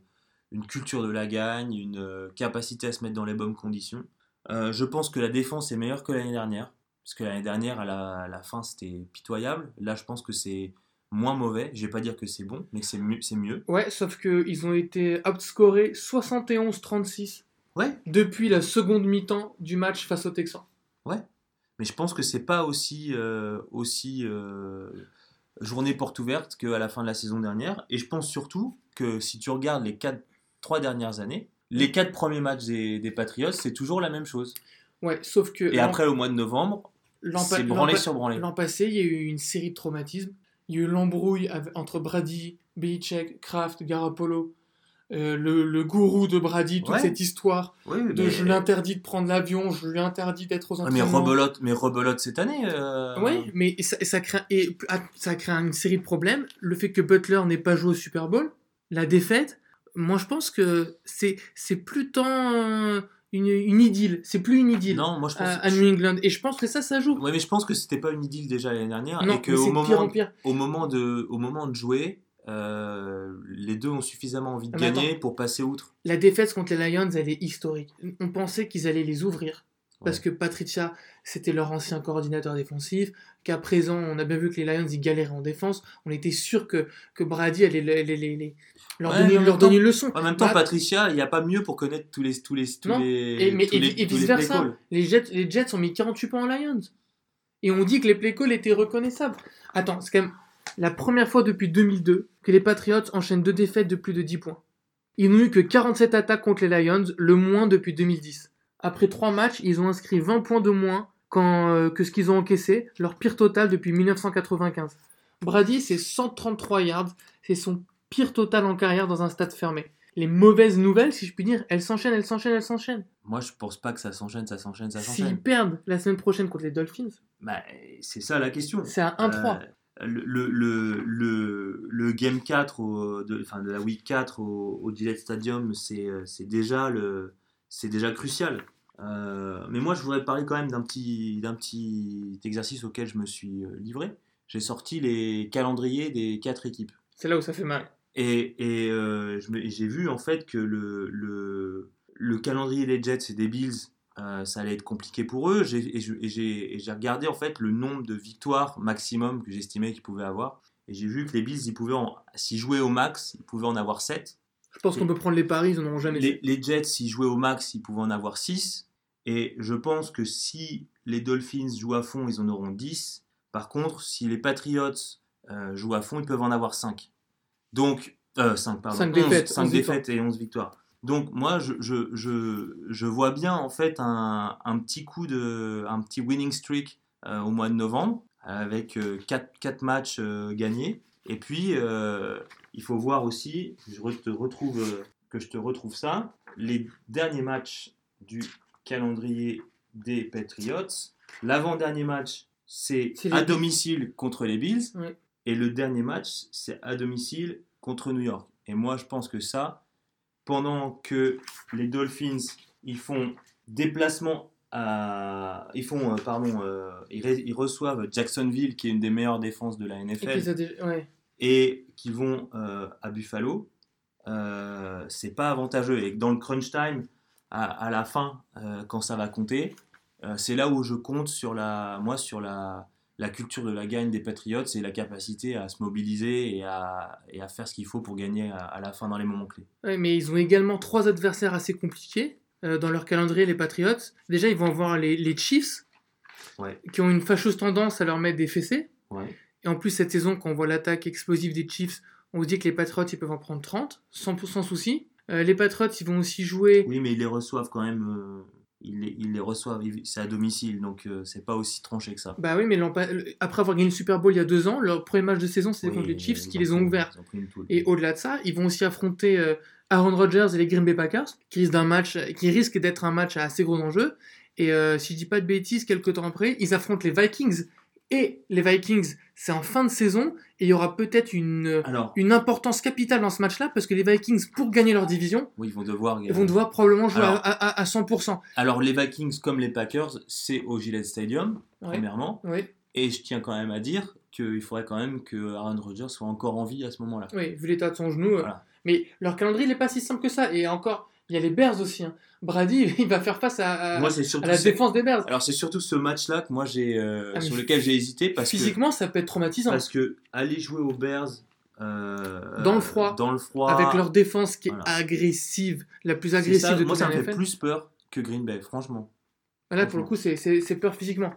S2: une culture de la gagne, une euh, capacité à se mettre dans les bonnes conditions. Euh, je pense que la défense est meilleure que l'année dernière. Parce que l'année dernière, à la, à la fin, c'était pitoyable. Là, je pense que c'est moins mauvais. Je vais pas dire que c'est bon, mais c'est mieux. c'est mieux.
S1: Ouais, sauf qu'ils ont été outscorés 71-36
S2: Ouais,
S1: depuis la seconde mi-temps du match face aux Texans.
S2: Mais je pense que c'est pas aussi, euh, aussi euh, journée porte ouverte qu'à la fin de la saison dernière. Et je pense surtout que si tu regardes les quatre, trois dernières années, les quatre premiers matchs des, des Patriots, c'est toujours la même chose.
S1: Ouais, sauf que
S2: Et après, au mois de novembre, c'est branlé sur branlé.
S1: L'an passé, il y a eu une série de traumatismes. Il y a eu l'embrouille entre Brady, Belichick, Kraft, Garoppolo, euh, le, le gourou de Brady, toute
S2: Ouais.
S1: cette histoire
S2: Oui,
S1: de je lui interdis de prendre l'avion, je lui interdis d'être aux
S2: Ouais, mais
S1: entraînements.
S2: rebelote, mais rebelote cette année. euh,
S1: Oui, mais ça, ça crée, et, ah, ça crée une série de problèmes. Le fait que Butler n'ait pas joué au Super Bowl, la défaite, moi je pense que c'est c'est plus tant une, une idylle. C'est plus une idylle
S2: Non, moi je pense.
S1: à, à New England. Et je pense que ça, ça joue.
S2: Ouais, mais je pense que c'était pas une idylle déjà l'année dernière.
S1: non,
S2: et que au
S1: pire
S2: moment,
S1: en pire.
S2: au moment de, au moment de jouer, euh, les deux ont suffisamment envie de
S1: Ah, mais
S2: gagner pour passer outre.
S1: La défaite contre les Lions, elle est historique. On pensait qu'ils allaient les ouvrir. Parce
S2: Ouais.
S1: que Patricia, c'était leur ancien coordinateur défensif, qu'à présent, on a bien vu que les Lions, ils galéraient en défense. On était sûr que, que Brady allait les- les- leur,
S2: Ouais,
S1: donner,
S2: en
S1: leur une leçon.
S2: En même temps,
S1: Bah,
S2: Patricia, il n'y a pas mieux pour connaître tous les, tous les, tous
S1: Non.
S2: les,
S1: Et, mais,
S2: tous
S1: et,
S2: les,
S1: vice versa, les Jets, les Jets ont mis 48 points aux Lions. Et on dit que les play calls étaient reconnaissables. Attends, c'est quand même la première fois depuis 2002 que les Patriots enchaînent deux défaites de plus de 10 points. Ils n'ont eu que 47 attaques contre les Lions, le moins depuis 2010. Après trois matchs, ils ont inscrit 20 points de moins quand, euh, que ce qu'ils ont encaissé, leur pire total depuis 1995. Brady, c'est 133 yards, c'est son pire total en carrière dans un stade fermé. Les mauvaises nouvelles, si je puis dire, elles s'enchaînent, elles s'enchaînent, elles s'enchaînent.
S2: Moi, je pense pas que ça s'enchaîne, ça s'enchaîne, ça
S1: S'ils
S2: s'enchaîne.
S1: perdent la semaine prochaine contre les Dolphins,
S2: Bah, c'est ça la question.
S1: c'est à 1-3.
S2: Euh, le, le, le, le Game 4, au- de, enfin, de la Week 4 au, au Gillette Stadium, c'est euh, déjà, crucial. Euh, mais moi, je voudrais parler quand même d'un petit, exercice auquel je me suis euh, livré. J'ai sorti les calendriers des quatre équipes.
S1: C'est là où ça fait mal.
S2: Et, euh, j'ai vu en fait que le, le, le calendrier des Jets et des Bills, euh, ça allait être compliqué pour eux. J'ai- Et j'ai et j'ai regardé en fait le nombre de victoires maximum que j'estimais qu'ils pouvaient avoir. Et j'ai vu que les Bills, ils pouvaient en- s'ils jouaient au max, ils pouvaient en avoir 7.
S1: Je pense qu'on peut prendre les paris, ils n'en auront jamais
S2: Les, les Jets, s'ils jouaient au max, ils pouvaient en avoir 6. Et je pense que si les Dolphins jouent à fond, ils en auront 10. Par contre, si les Patriots euh, jouent à fond, ils peuvent en avoir 5. Donc, euh, 5, pardon.
S1: Cinq
S2: 11,
S1: défaites,
S2: cinq
S1: 11
S2: défaites et 11 victoires. Donc, moi, je, je, je, je vois bien, en fait, un, un petit coup de. un petit winning streak euh, au mois de novembre, avec 4, matchs euh, gagnés. Et puis, euh, il faut voir aussi, je te retrouve, euh, que je te retrouve ça, les derniers matchs du calendrier des Patriots. L'avant-dernier match, c'est à domicile contre les Bills.
S1: Ouais.
S2: Et le dernier match, c'est à domicile contre New York. Et moi, je pense que ça, pendant que les Dolphins Ils font déplacement à. Ils font, euh, pardon, euh, ils, re- ils reçoivent Jacksonville, qui est une des meilleures défenses de la
S1: Et
S2: NFL,
S1: ont déjà- ouais.
S2: et qui vont euh, à Buffalo. C'est pas avantageux. Et dans le crunch time, à, à la fin, quand ça va compter, c'est là où je compte sur la, moi, sur la, la culture de la gagne des Patriots et la capacité à se mobiliser et à, et à faire ce qu'il faut pour gagner à, à la fin dans les moments clés.
S1: Mais ils ont également trois adversaires assez compliqués euh, dans leur calendrier, les Patriots. Déjà, ils vont avoir les, les Chiefs,
S2: Ouais.
S1: qui ont une fâcheuse tendance à leur mettre des fessées.
S2: Ouais.
S1: Et en plus, cette saison, quand on voit l'attaque explosive des Chiefs, on se dit que les Patriots, ils peuvent en prendre 30, sans, sans souci. Euh, les Patriots, ils vont aussi jouer.
S2: Oui, mais ils les reçoivent quand même. euh, ils, les, ils les reçoivent, c'est à domicile, donc euh, c'est pas aussi tranché que ça.
S1: Bah oui, mais après avoir gagné le Super Bowl il y a deux ans, leur premier match de saison, c'était
S2: Oui,
S1: contre les Chiefs qui les ont ouverts.
S2: ont.
S1: Et au-delà de ça, ils vont aussi affronter euh, Aaron Rodgers et les Green Bay Packers, qui risquent d'un match, qui risque d'être un match à assez gros enjeux. Et euh, si je dis pas de bêtises, quelques temps après, ils affrontent les Vikings. Et les Vikings, c'est en fin de saison, et il y aura peut-être une,
S2: Alors,
S1: une importance capitale dans ce match-là, parce que les Vikings, pour gagner leur division,
S2: oui, ils vont devoir.
S1: ils vont devoir probablement jouer
S2: Alors-
S1: à, à- à 100%.
S2: Alors, les Vikings, comme les Packers, c'est au Gillette Stadium,
S1: Ouais.
S2: premièrement.
S1: Oui,
S2: Et je tiens quand même à dire qu'il faudrait quand même que Aaron Rodgers soit encore en vie à ce moment-là.
S1: oui, vu l'état de son genou. euh. Mais leur calendrier n'est pas si simple que ça. Et encore, il y a les Bears aussi. hein. Brady, il va faire face à, à-
S2: Moi,
S1: à la défense des Bears.
S2: Alors, c'est surtout ce match-là que moi j'ai, euh,
S1: Ah,
S2: sur lequel j'ai hésité parce que,
S1: Physiquement, ça peut être traumatisant.
S2: parce que aller jouer aux Bears euh,
S1: Dans le froid.
S2: dans le froid,
S1: Avec leur défense qui est
S2: Voilà.
S1: agressive, la plus agressive
S2: ça,
S1: de
S2: moi ça me fait
S1: NFL.
S2: plus peur que Green Bay, franchement.
S1: Là, pour le coup, c'est- peur physiquement.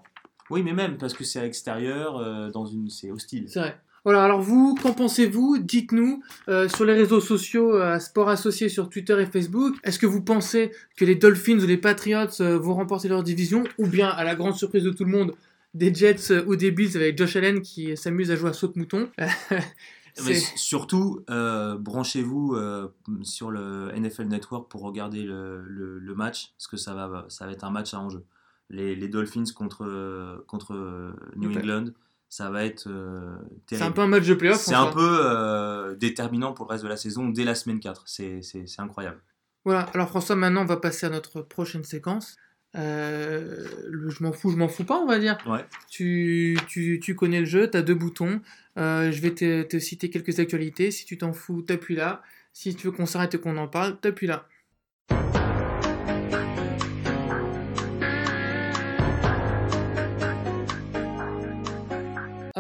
S2: Oui, mais même parce que c'est à l'extérieur, euh, dans une, c'est hostile.
S1: C'est vrai. Voilà, alors vous, qu'en pensez-vous? Dites-nous euh, sur les réseaux sociaux, à Sport Associé sur Twitter et Facebook. Est-ce que vous pensez que les Dolphins ou les Patriots euh, vont remporter leur division? Ou bien, à la grande surprise de tout le monde, des Jets euh, ou des Bills avec Josh Allen qui s'amuse à jouer à saute-mouton?
S2: Mais
S1: C'est-
S2: surtout, euh, branchez-vous euh, sur le NFL Network pour regarder le, le- le match, parce que ça va, ça va être un match à enjeu. Les, les Dolphins contre, contre New. England, ça va être euh,
S1: C'est un
S2: terrible.
S1: peu un match de playoff.
S2: C'est un peu euh, déterminant pour le reste de la saison dès la semaine 4. C'est incroyable.
S1: Voilà, alors François, maintenant on va passer à notre prochaine séquence. Euh, le je m'en fous, je m'en fous pas, on va dire.
S2: Ouais.
S1: Tu, tu, tu connais le jeu, tu as deux boutons. Je vais te, te citer quelques actualités. Si tu t'en fous, t'appuies là. Si tu veux qu'on s'arrête et qu'on en parle, t'appuies là.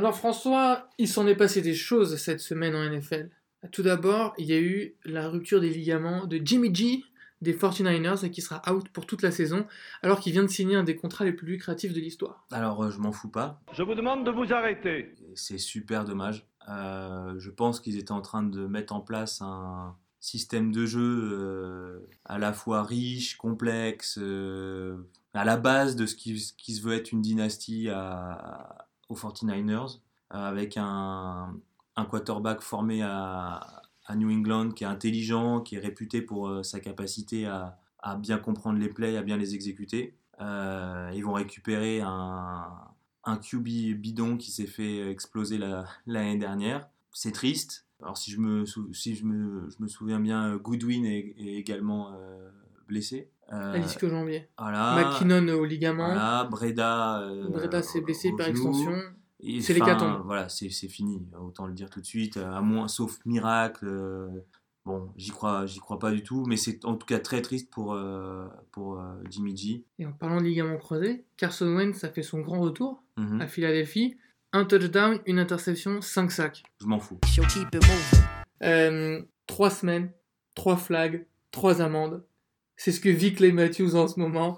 S1: Alors François, il s'en est passé des choses cette semaine en NFL. Tout d'abord, il y a eu la rupture des ligaments de Jimmy G des 49ers et qui sera out pour toute la saison alors qu'il vient de signer un des contrats les plus lucratifs de l'histoire.
S2: Alors, euh, je m'en fous pas.
S4: Je vous demande de vous arrêter.
S2: C'est super dommage. Euh, je pense qu'ils étaient en train de mettre en place un système de jeu euh, à la fois riche, complexe, euh, à la base de ce qui, ce qui se veut être une dynastie à- aux 49ers, euh, avec un, un quarterback formé à, New England qui est intelligent, qui est réputé pour euh, sa capacité à, à bien comprendre les plays, à bien les exécuter. Euh, ils vont récupérer un, un QB bidon qui s'est fait exploser la- l'année dernière. C'est triste. Alors si je me, si je me, je me souviens bien, Goodwin est, également blessé. Euh,
S1: À disque jambier.
S2: voilà.
S1: McKinnon au ligament.
S2: Voilà, Breda. euh,
S1: Breda s'est blessé par
S2: genou.
S1: extension. C'est l'hécatombe.
S2: Voilà, c'est c'est fini. Autant le dire tout de suite. À moins, sauf miracle. euh, bon, j'y crois, j'y crois pas du tout. Mais c'est en tout cas très triste pour, euh, pour euh, Jimmy G.
S1: Et en parlant de ligament croisé, Carson Wentz a fait son grand retour
S2: Mhm.
S1: à Philadelphie. Un touchdown, une interception, 5 sacs.
S2: Je m'en fous.
S5: She'll keep it moving.
S1: Euh, trois semaines, trois flags, trois amendes. C'est ce que vit Clay Matthews en ce moment.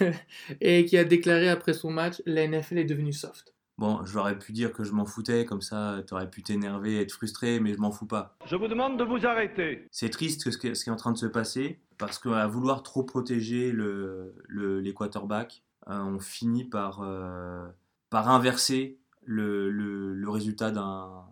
S1: et qui a déclaré après son match, la NFL est devenue soft.
S2: Bon, j'aurais pu dire que je m'en foutais, comme ça t'aurais pu t'énerver, être frustré, mais je m'en fous pas.
S4: Je vous demande de vous arrêter.
S2: C'est triste ce qui, ce qui est en train de se passer, parce qu'à vouloir trop protéger le, le- les quarterbacks, euh, on finit par, euh, par inverser le, le- le résultat d'un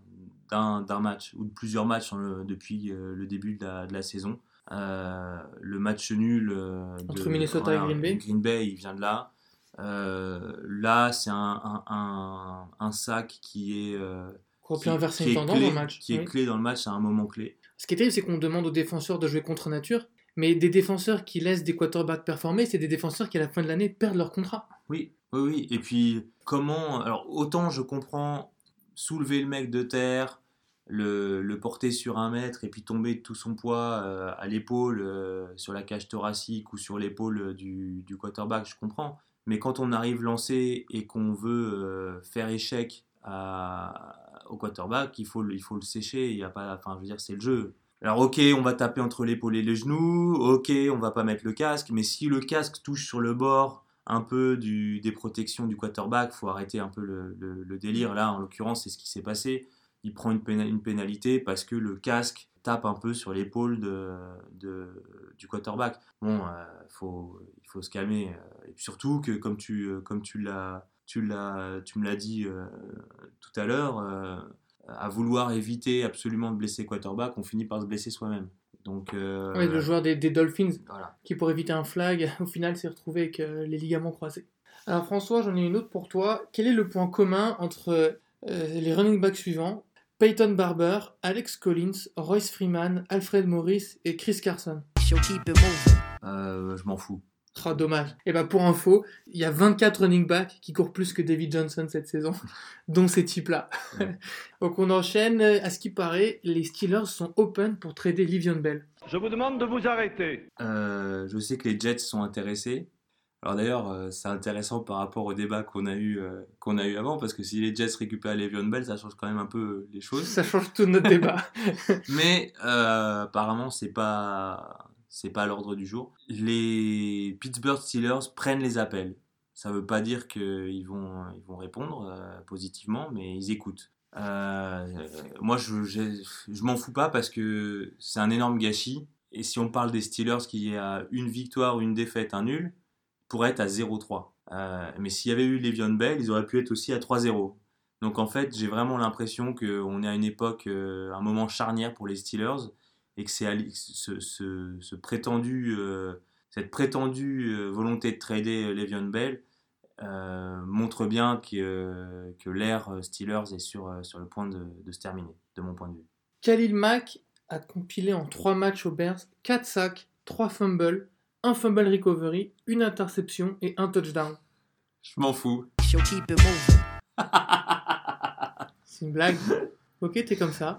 S2: d'un d'un match, ou de plusieurs matchs euh, depuis euh, le début de la, de la saison. Euh, le match nul euh,
S1: Entre Minnesota et Green Bay.
S2: Green Bay, il vient de là. Euh, là, c'est un, un, un- un sac qui est, qui-
S1: inverser
S2: qui
S1: une
S2: est
S1: tendance
S2: clé-
S1: dans le match.
S2: qui est
S1: Oui.
S2: clé dans le match à un moment clé.
S1: Ce qui est terrible, c'est qu'on demande aux défenseurs de jouer contre nature. Mais des défenseurs qui laissent des quarterbacks performer, c'est des défenseurs qui à la fin de l'année perdent leur contrat.
S2: Oui, oui, oui. Et puis, comment. Alors, autant je comprends soulever le mec de terre, le, le porter sur un mètre et puis tomber tout son poids euh, à l'épaule, euh, sur la cage thoracique ou sur l'épaule du, du quarterback, je comprends. Mais quand on arrive lancé et qu'on veut euh, faire échec au quarterback, il faut, le- il faut le sécher. Il y a pas, enfin, je veux dire, c'est le jeu. Alors ok, on va taper entre l'épaule et les genoux, ok, on va pas mettre le casque, mais si le casque touche sur le bord un peu du, des protections du quarterback, faut arrêter un peu le, le- le délire. Là, en l'occurrence, c'est ce qui s'est passé. Il prend une, péna- une pénalité parce que le casque tape un peu sur l'épaule de, de- du quarterback. Bon, euh, faut, il faut se calmer. euh, Et puis surtout que, comme tu, euh, comme tu l'as, tu l'as, tu me l'as dit euh, tout à l'heure, euh, à vouloir éviter absolument de blesser quarterback, on finit par se blesser soi-même. Donc,
S1: Ouais, le joueur des, des Dolphins,
S2: voilà.
S1: qui pour éviter un flag, au final s'est retrouvé avec les ligaments croisés. Alors François, j'en ai une autre pour toi. Quel est le point commun entre les running backs suivants Peyton Barber, Alex Collins, Royce Freeman, Alfred Morris et Chris Carson.
S2: Euh, je m'en fous.
S1: Oh, dommage. Et bah pour info, il y a 24 running backs qui courent plus que David Johnson cette saison, dont ces types-là.
S2: Ouais.
S1: Donc on enchaîne. À ce qui paraît, les Steelers sont open pour trader Livion Bell.
S4: Je vous demande de vous arrêter.
S2: Euh, je sais que les Jets sont intéressés. Alors d'ailleurs, euh, c'est intéressant par rapport au débat qu'on a eu euh, qu'on a eu avant, parce que si les Jets récupèrent Le'Veon Bell, ça change quand même un peu les choses.
S1: Ça change tout notre débat.
S2: Mais euh, apparemment, c'est pas c'est pas à l'ordre du jour. Les Pittsburgh Steelers prennent les appels. Ça veut pas dire qu'ils vont ils vont répondre euh, positivement, mais ils écoutent. Euh, moi, je je, je m'en fous pas parce que c'est un énorme gâchis. Et si on parle des Steelers qui a une victoire, une défaite, un nul, pourrait être à 0-3. Euh, mais s'il y avait eu Le'Veon Bell, ils auraient pu être aussi à 3-0. Donc en fait, j'ai vraiment l'impression qu'on est à une époque, euh, un moment charnière pour les Steelers, et que c'est ce, prétendu, euh, cette prétendue volonté de trader Le'Veon Bell montre bien que, l'ère Steelers est sur, le point de, se terminer, de mon point de vue.
S1: Khalil Mack a compilé en 3 matchs aux Bears 4 sacs, 3 fumbles, un fumble recovery, une interception et un touchdown.
S2: Je m'en fous.
S1: C'est une blague. Ok, t'es comme ça.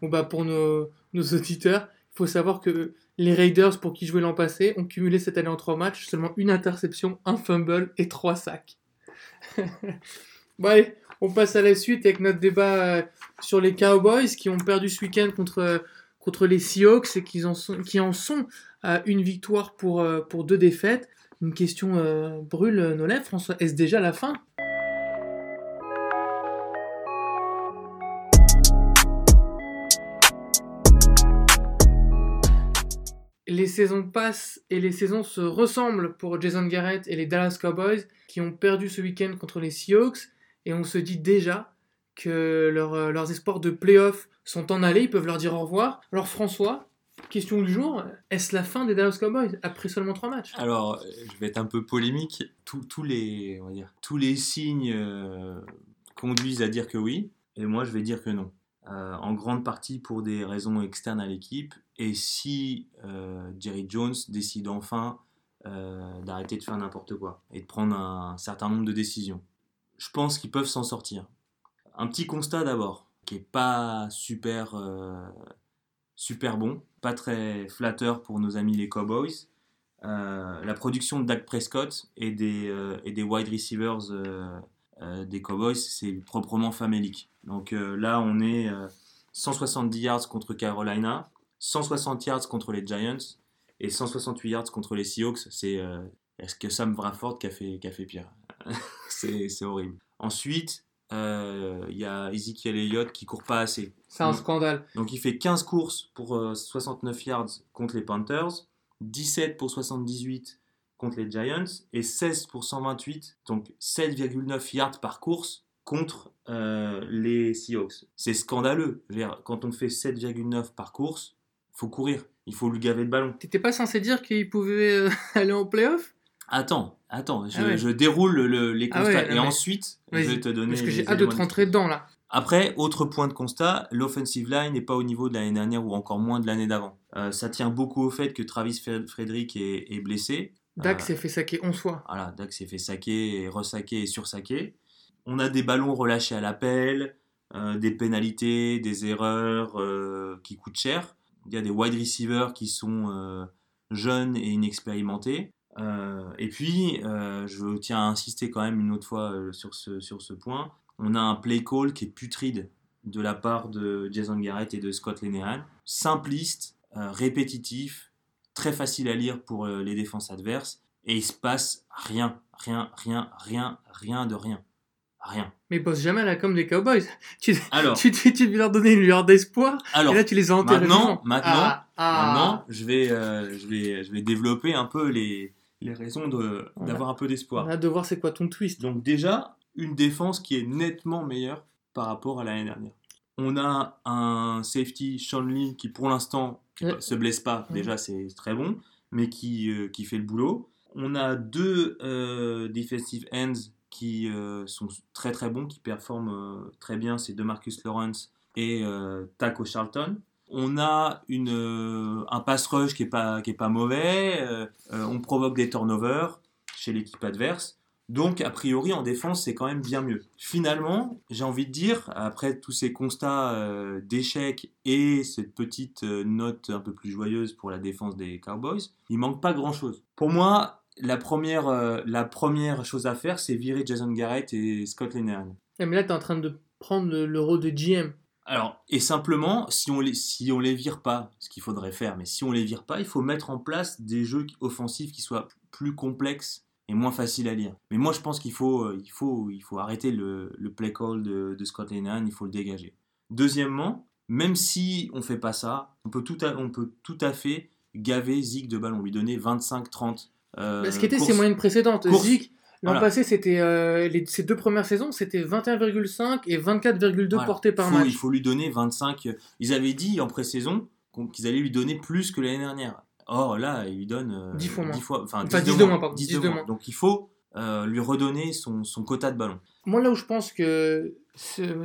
S1: Bon bah pour nos, nos auditeurs, il faut savoir que les Raiders, pour qui jouaient l'an passé, ont cumulé cette année en 3 matchs seulement une interception, un fumble et 3 sacs. bon allez, on passe à la suite avec notre débat euh, sur les Cowboys qui ont perdu ce week-end contre, contre les Seahawks et qui en sont, qui en sont à une victoire pour, euh, pour deux défaites. Une question euh, brûle nos lèvres, François. Est-ce déjà la fin? Les saisons passent et les saisons se ressemblent pour Jason Garrett et les Dallas Cowboys qui ont perdu ce week-end contre les Seahawks et on se dit déjà que leur, euh, leurs espoirs de playoff sont en allée, ils peuvent leur dire au revoir. Alors François, question du jour, est-ce la fin des Dallas Cowboys après seulement trois matchs?
S2: Alors, je vais être un peu polémique. Tous, les, on va dire, tous les signes euh, conduisent à dire que oui, et moi je vais dire que non. Euh, en grande partie pour des raisons externes à l'équipe. Et si euh, Jerry Jones décide enfin d'arrêter de faire n'importe quoi et de prendre un certain nombre de décisions, je pense qu'ils peuvent s'en sortir. Un petit constat d'abord, qui est pas super, euh, super bon, pas très flatteur pour nos amis les Cowboys. Euh, la production de Dak Prescott et des, euh, et des wide receivers des Cowboys, c'est proprement famélique. Donc là, on est euh, 170 yards contre Carolina, 160 yards contre les Giants et 168 yards contre les Seahawks. C'est est-ce que Sam Bradford qui a fait, qui a fait pire? C'est horrible. Ensuite, euh, il y a Ezekiel Elliott qui court pas assez.
S1: C'est un scandale.
S2: Donc il fait 15 courses pour euh, 69 yards contre les Panthers, 17 pour 78 contre les Giants et 16 pour 128, donc 7,9 yards par course contre euh, les Seahawks. C'est scandaleux. Dire, quand on fait 7,9 par course, faut courir. Il faut lui gaver le ballon.
S1: T'étais pas censé dire qu'ils pouvaient euh, aller en playoff?
S2: Attends, attends, je,
S1: Ah ouais.
S2: je déroule le- les
S1: Ah
S2: constats
S1: ouais,
S2: et
S1: mais-
S2: ensuite je vais te donner.
S1: Parce que j'ai hâte de te rentrer dedans là.
S2: Après, autre point de constat, l'offensive line n'est pas au niveau de l'année dernière ou encore moins de l'année d'avant. Euh, ça tient beaucoup au fait que Travis Frederick est, est blessé.
S1: Dak
S2: Euh,
S1: s'est fait saquer 11 fois.
S2: Voilà, Dak s'est fait saquer, et ressaquer et sursaquer. On a des ballons relâchés à l'appel, euh, des pénalités, des erreurs euh, qui coûtent cher. Il y a des wide receivers qui sont jeunes et inexpérimentés. Euh, et puis, euh, je tiens à insister quand même une autre fois euh, sur, ce, sur ce point. On a un play call qui est putride de la part de Jason Garrett et de Scott Linehan. Simpliste, répétitif, très facile à lire pour les défenses adverses. Et il se passe rien, rien, rien, rien, rien de rien. Rien.
S1: Mais bosse jamais à la com des Cowboys. Tu,
S2: Alors,
S1: tu, tu, tu leur donner une lueur d'espoir.
S2: alors
S1: et là, tu les as enterrés.
S2: maintenant, maintenant,
S1: Ah, ah.
S2: maintenant, je vais, je vais, je vais développer un peu les, les raisons de-
S1: On a-
S2: d'avoir un peu
S1: On
S2: d'espoir.
S1: a hâte de voir c'est quoi ton twist.
S2: Donc déjà, une défense qui est nettement meilleure par rapport à l'année dernière. On a un safety, Sean Lee, qui pour l'instant
S1: Ouais.
S2: se blesse pas,
S1: Ouais.
S2: déjà c'est très bon, mais qui, euh, qui fait le boulot. On a deux euh, defensive ends qui euh, sont très très bons, qui performent très bien, c'est DeMarcus Lawrence et Taco Charlton. On a euh, un pass rush qui est pas, qui est pas mauvais, euh, euh, on provoque des turnovers chez l'équipe adverse. Donc, a priori, en défense, c'est quand même bien mieux. Finalement, j'ai envie de dire, après tous ces constats euh, d'échecs et cette petite note un peu plus joyeuse pour la défense des Cowboys, il manque pas grand-chose. Pour moi, la première, la première chose à faire, c'est virer Jason Garrett et Scott.
S1: Eh, Mais là, t'es en train de prendre le rôle de GM.
S2: Alors, et simplement, si on les, si on les vire pas, ce qu'il faudrait faire, mais si on les vire pas, il faut mettre en place des jeux offensifs qui soient plus complexes et moins faciles à lire. Mais moi, je pense qu'il faut, euh, il faut, il faut arrêter le, le play call de, de Scott Linehan, il faut le dégager. Deuxièmement, même si on fait pas ça, on peut tout à, on peut tout à fait gaver Zig de ballon, lui donner 25-30. euh,
S1: Bah, ce qui était ses moyennes précédentes.
S2: course.
S1: L'an
S2: Voilà.
S1: passé, c'était euh, ses deux premières saisons, c'était 21,5 et 24,2
S2: Voilà.
S1: portées par
S2: Faut-
S1: match.
S2: Il faut lui donner 25. Ils avaient dit en pré-saison qu'ils allaient lui donner plus que l'année dernière. Or là, il lui donne euh,
S1: 10 fois moins.
S2: enfin,
S1: Enfin,
S2: 10
S1: 10 de moins, pardon,
S2: 10
S1: 10
S2: de
S1: de
S2: moins.
S1: moins.
S2: Donc il faut euh, lui redonner son, son quota de ballon.
S1: Moi, là où je pense que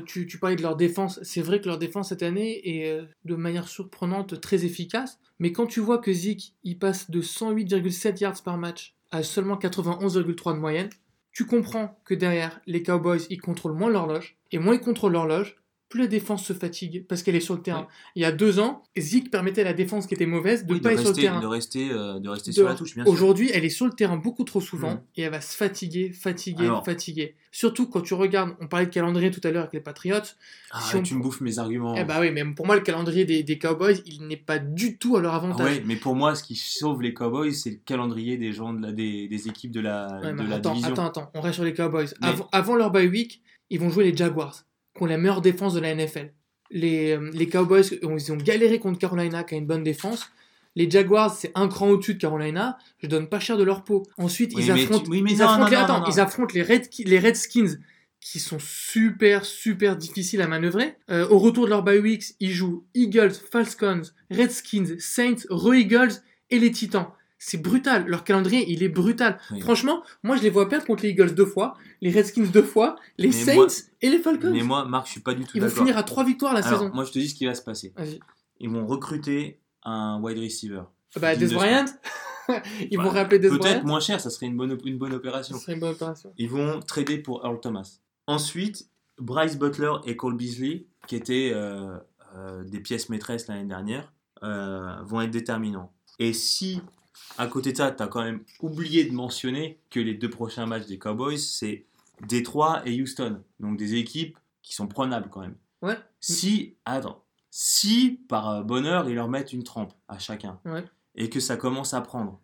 S1: tu, tu parlais de leur défense, c'est vrai que leur défense cette année est euh, de manière surprenante très efficace. Mais quand tu vois que Zeke, il passe de 108,7 yards par match à seulement 91,3 de moyenne, tu comprends que derrière, les Cowboys, ils contrôlent moins l'horloge. Et moins ils contrôlent l'horloge, plus la défense se fatigue parce qu'elle est sur le terrain.
S2: Ouais.
S1: Il y a deux ans, Zeke permettait à la défense qui était mauvaise de
S2: Oui,
S1: pas
S2: de,
S1: être sur le
S2: rester,
S1: terrain.
S2: de rester, euh, de rester
S1: De-
S2: sur la touche, bien.
S1: Aujourd'hui, elle est sur le terrain beaucoup trop souvent
S2: Mhm.
S1: et elle va se fatiguer, fatiguer,
S2: Alors-
S1: fatiguer. Surtout quand tu regardes, on parlait de calendrier tout à l'heure avec les Patriots.
S2: Ah,
S1: si on-
S2: tu me bouffes mes arguments.
S1: Eh bah oui, mais pour moi, le calendrier des, des Cowboys, il n'est pas du tout à leur
S2: Ah
S1: avantage.
S2: mais pour moi, ce qui sauve les Cowboys, c'est le calendrier des gens de la, des, des équipes de la,
S1: Ouais, mais
S2: de la
S1: attends,
S2: division.
S1: attends, attends, on reste sur les Cowboys.
S2: Mais-
S1: Avant, avant leur bye week, ils vont jouer les Jaguars, qui ont la meilleure défense de la NFL. Les, euh, les Cowboys, ils ont galéré contre Carolina, qui a une bonne défense. Les Jaguars, c'est un cran au-dessus de Carolina. Je donne pas cher de leur peau. Ensuite,
S2: Oui,
S1: ils affrontent,
S2: tu- oui, mais
S1: ils
S2: non,
S1: affrontent
S2: non,
S1: les,
S2: non,
S1: attends,
S2: non, non.
S1: ils affrontent les, Red, les Redskins, qui sont super, super difficiles à manœuvrer. Euh, au retour de leur bye weeks, ils jouent Eagles, Falcons, Redskins, Saints, Re-Eagles et les Titans. C'est brutal. Leur calendrier, il est brutal.
S2: Oui.
S1: Franchement, moi, je les vois perdre contre les Eagles deux fois, les Redskins deux fois, les
S2: Mais
S1: Saints
S2: moi-
S1: et les Falcons.
S2: Mais moi, Marc, je suis pas du tout
S1: Ils vont finir à trois victoires la
S2: Alors,
S1: saison.
S2: moi, je te dis ce qui va se passer. Ils vont recruter un wide receiver.
S1: Bah, Des
S2: de
S1: Bryant Ils
S2: Bah,
S1: vont rappeler Des
S2: Peut-être moins cher, ça serait une bonne, une bonne opération.
S1: serait une bonne opération.
S2: Ils vont trader pour Earl Thomas. Ensuite, Bryce Butler et Cole Beasley, qui étaient euh, euh, des pièces maîtresses l'année dernière, euh, vont être déterminants. Et si, à côté de ça, tu as quand même oublié de mentionner que les deux prochains matchs des Cowboys, c'est Détroit et Houston. Donc des équipes qui sont prenables quand même.
S1: Ouais.
S2: Si, attends, si par euh, bonheur, ils leur mettent une trempe à chacun,
S1: Ouais.
S2: et que ça commence à prendre,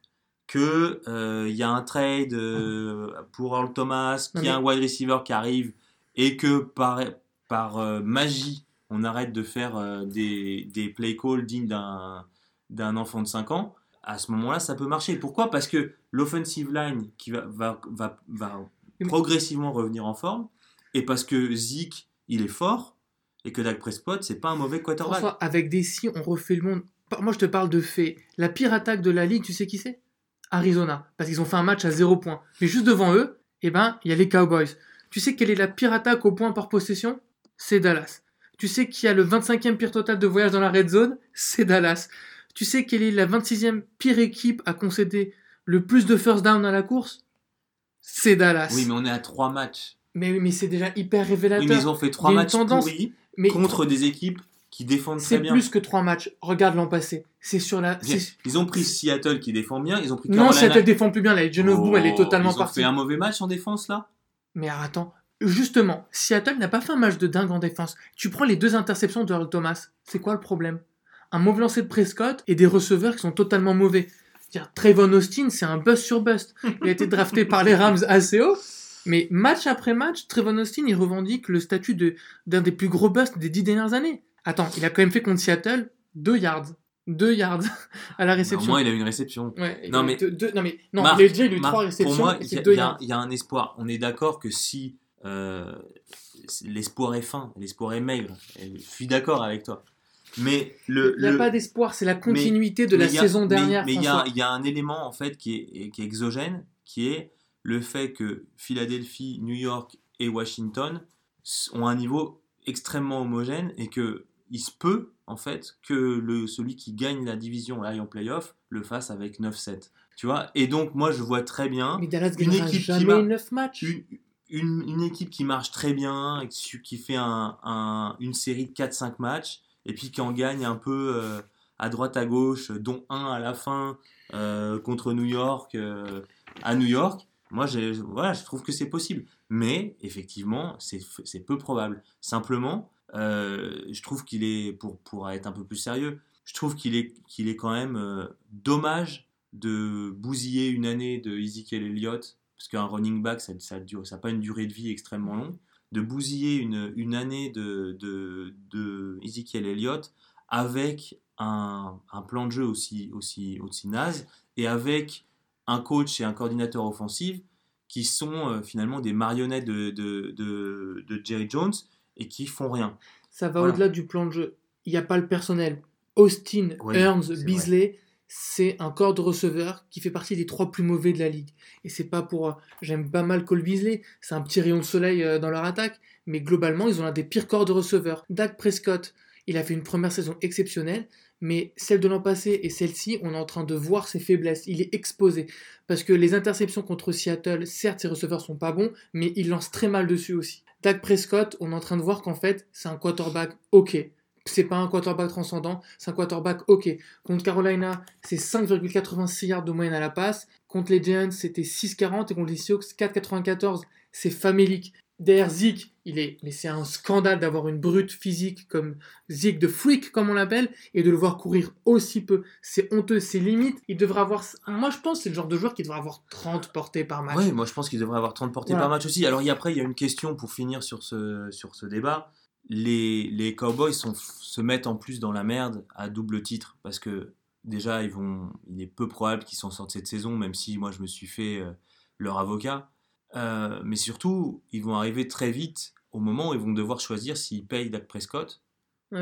S2: que il y a un trade euh, pour Earl Thomas, qu'il y a un wide receiver qui arrive, et que par, par euh, magie, on arrête de faire euh, des, des play calls dignes d'un d'un enfant de 5 ans, à ce moment-là, ça peut marcher. Pourquoi? Parce que l'offensive line qui va, va, va, va
S1: Mais-
S2: progressivement revenir en forme, et parce que Zeke, il est fort, et que Dak Prescott, c'est pas un mauvais quarterback.
S1: François, avec des si, on refait le monde. Moi, je te parle de faits. La pire attaque de la ligue, tu sais qui c'est? Arizona. Parce qu'ils ont fait un match à zéro point. Mais juste devant eux, eh ben, il y a les Cowboys. Tu sais quelle est la pire attaque au point par possession? C'est Dallas. Tu sais qui a le 25e pire total de voyage dans la red zone? C'est Dallas. Tu sais quelle est la 26e pire équipe à concéder le plus de first down à la course? C'est Dallas.
S2: Oui, mais on est à trois matchs.
S1: mais, oui, mais c'est déjà hyper révélateur.
S2: Oui, mais ils ont fait trois
S1: Il y a une
S2: matchs
S1: tendance-
S2: pourris
S1: Mais
S2: contre des équipes qui défendent très
S1: c'est
S2: bien.
S1: plus que trois matchs. Regarde l'an passé. C'est sur la. C'est-
S2: Ils ont pris Seattle qui défend bien, ils ont pris
S1: Non. Seattle défend plus bien. La elle est
S2: Oh,
S1: totalement
S2: ils ont
S1: partie.
S2: fait un mauvais match en défense là
S1: Mais attends, justement, Seattle n'a pas fait un match de dingue en défense. Tu prends les deux interceptions de Earl Thomas, c'est quoi le problème? Un mauvais lancer de Prescott et des receveurs qui sont totalement mauvais. Trayvon Austin, c'est un bust sur bust. Il a été drafté par les Rams assez haut, mais match après match, Trayvon Austin, il revendique le statut de- d'un des plus gros busts des dix dernières années. Attends, il a quand même fait contre Seattle 2 yards. 2 yards à la
S2: Au
S1: réception.
S2: moins, il a eu une réception.
S1: Ouais,
S2: Non, mais-
S1: deux- deux- non, mais non,
S2: Marc,
S1: il a déjà eu
S2: Marc,
S1: trois réceptions.
S2: Pour moi, il y, y a- y un espoir. On est d'accord que si euh, l'espoir est fin, l'espoir est maigre, je suis d'accord avec toi. Mais le,
S1: Il n'y a
S2: le-
S1: pas d'espoir, c'est la continuité de la
S2: a-
S1: saison dernière.
S2: Mais il y, a, y un élément en fait qui est, qui est exogène, qui est le fait que Philadelphie, New York et Washington ont un niveau extrêmement homogène et que il se peut en fait que le, celui qui gagne la division là, en playoff le fasse avec 9-7. Tu vois? Et donc moi je vois très bien
S1: Mais Dallas
S2: une équipe qui
S1: jamais
S2: va-
S1: 9 matchs.
S2: une, une, une équipe qui marche très bien, et qui qui fait un, un- une série de 4-5 matchs, et puis qui en gagne un peu euh, à droite à gauche, dont un à la fin euh, contre New York, euh, à New York. Moi, je trouve que c'est possible. Mais, effectivement, c'est peu probable. Simplement, je trouve qu'il est, pour, être un peu plus sérieux, je trouve qu'il est, qu'il est quand même dommage de bousiller une année de Ezekiel Elliott, parce qu'un running back, ça n'a ça pas une durée de vie extrêmement longue, de bousiller une, une année de, de, de Ezekiel Elliott avec un, un plan de jeu aussi, aussi, aussi naze et avec un coach et un coordinateur offensif qui sont euh, finalement des marionnettes de, de, de, de Jerry Jones et qui font rien.
S1: Ça va
S2: Voilà.
S1: au-delà du plan de jeu. Il n'y a pas le personnel. Austin,
S2: Oui,
S1: Hearns, Beasley, c'est un corps de receveur qui fait partie des trois plus mauvais de la ligue. Et c'est pas pour. euh, J'aime pas mal Cole Beasley, c'est un petit rayon de soleil euh, dans leur attaque, mais globalement, ils ont un des pires corps de receveurs. Dak Prescott, il a fait une première saison exceptionnelle, mais celle de l'an passé et celle-ci, on est en train de voir ses faiblesses. Il est exposé. Parce que les interceptions contre Seattle, certes, ses receveurs sont pas bons, mais il lance très mal dessus aussi. Dak Prescott, on est en train de voir qu'en fait, c'est un quarterback OK. C'est pas un quarterback transcendant, c'est un quarterback OK. Contre Carolina, c'est 5,86 yards de moyenne à la passe. Contre les Giants, c'était 6,40 et contre les Seahawks, 4,94. C'est famélique. Derrière Zeke, il est, mais c'est un scandale d'avoir une brute physique comme Zeke de freak, comme on l'appelle, et de le voir courir aussi peu. C'est honteux, c'est limite. Il devrait avoir, moi je pense, que c'est le genre de joueur qui devrait avoir 30 portées par match.
S2: Oui, moi je pense qu'il devrait avoir 30 portées
S1: Voilà.
S2: par match aussi. Alors après, il y a une question pour finir sur ce, sur ce débat. Les, les Cowboys sont, se mettent en plus dans la merde à double titre parce que déjà, ils vont, il est peu probable qu'ils s'en sortent cette saison, même si moi je me suis fait euh, leur avocat. Euh, mais surtout, ils vont arriver très vite au moment où ils vont devoir choisir s'ils payent Dak Prescott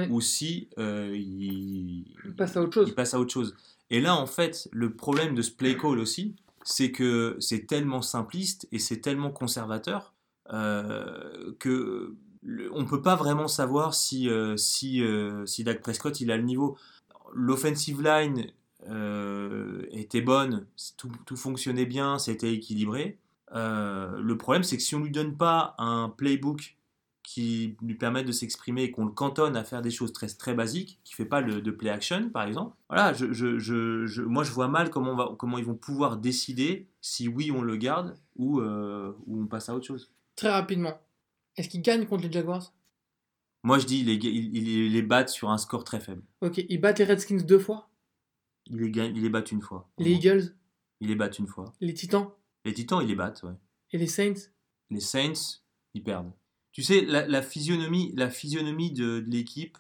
S2: ou si euh, ils,
S1: Il passe à autre chose.
S2: il passe à autre chose. Et là, en fait, le problème de ce play call aussi, c'est que c'est tellement simpliste et c'est tellement conservateur euh, que le- on peut pas vraiment savoir si euh, si euh, si Dak Prescott il a le niveau. L'offensive line euh, était bonne, tout, fonctionnait bien, c'était équilibré. Euh, le problème, c'est que si on lui donne pas un playbook qui lui permette de s'exprimer et qu'on le cantonne à faire des choses très, très basiques, qui fait pas le, de play action, par exemple, voilà, je, moi je vois mal comment, va, ils vont pouvoir décider si oui on le garde ou on passe à autre chose.
S1: Très rapidement. Est-ce qu'il gagne contre les Jaguars?
S2: Moi je dis, il les, il, il les bat sur un score très faible.
S1: Ok, ils battent les Redskins deux fois?
S2: Il les, gagne, il les bat une fois.
S1: Les Eagles,
S2: Il les bat une fois.
S1: les Titans?
S2: Les Titans, ils les battent, ouais.
S1: et les Saints?
S2: Les Saints, ils perdent. Tu sais, la, la physionomie, la physionomie de, de l'équipe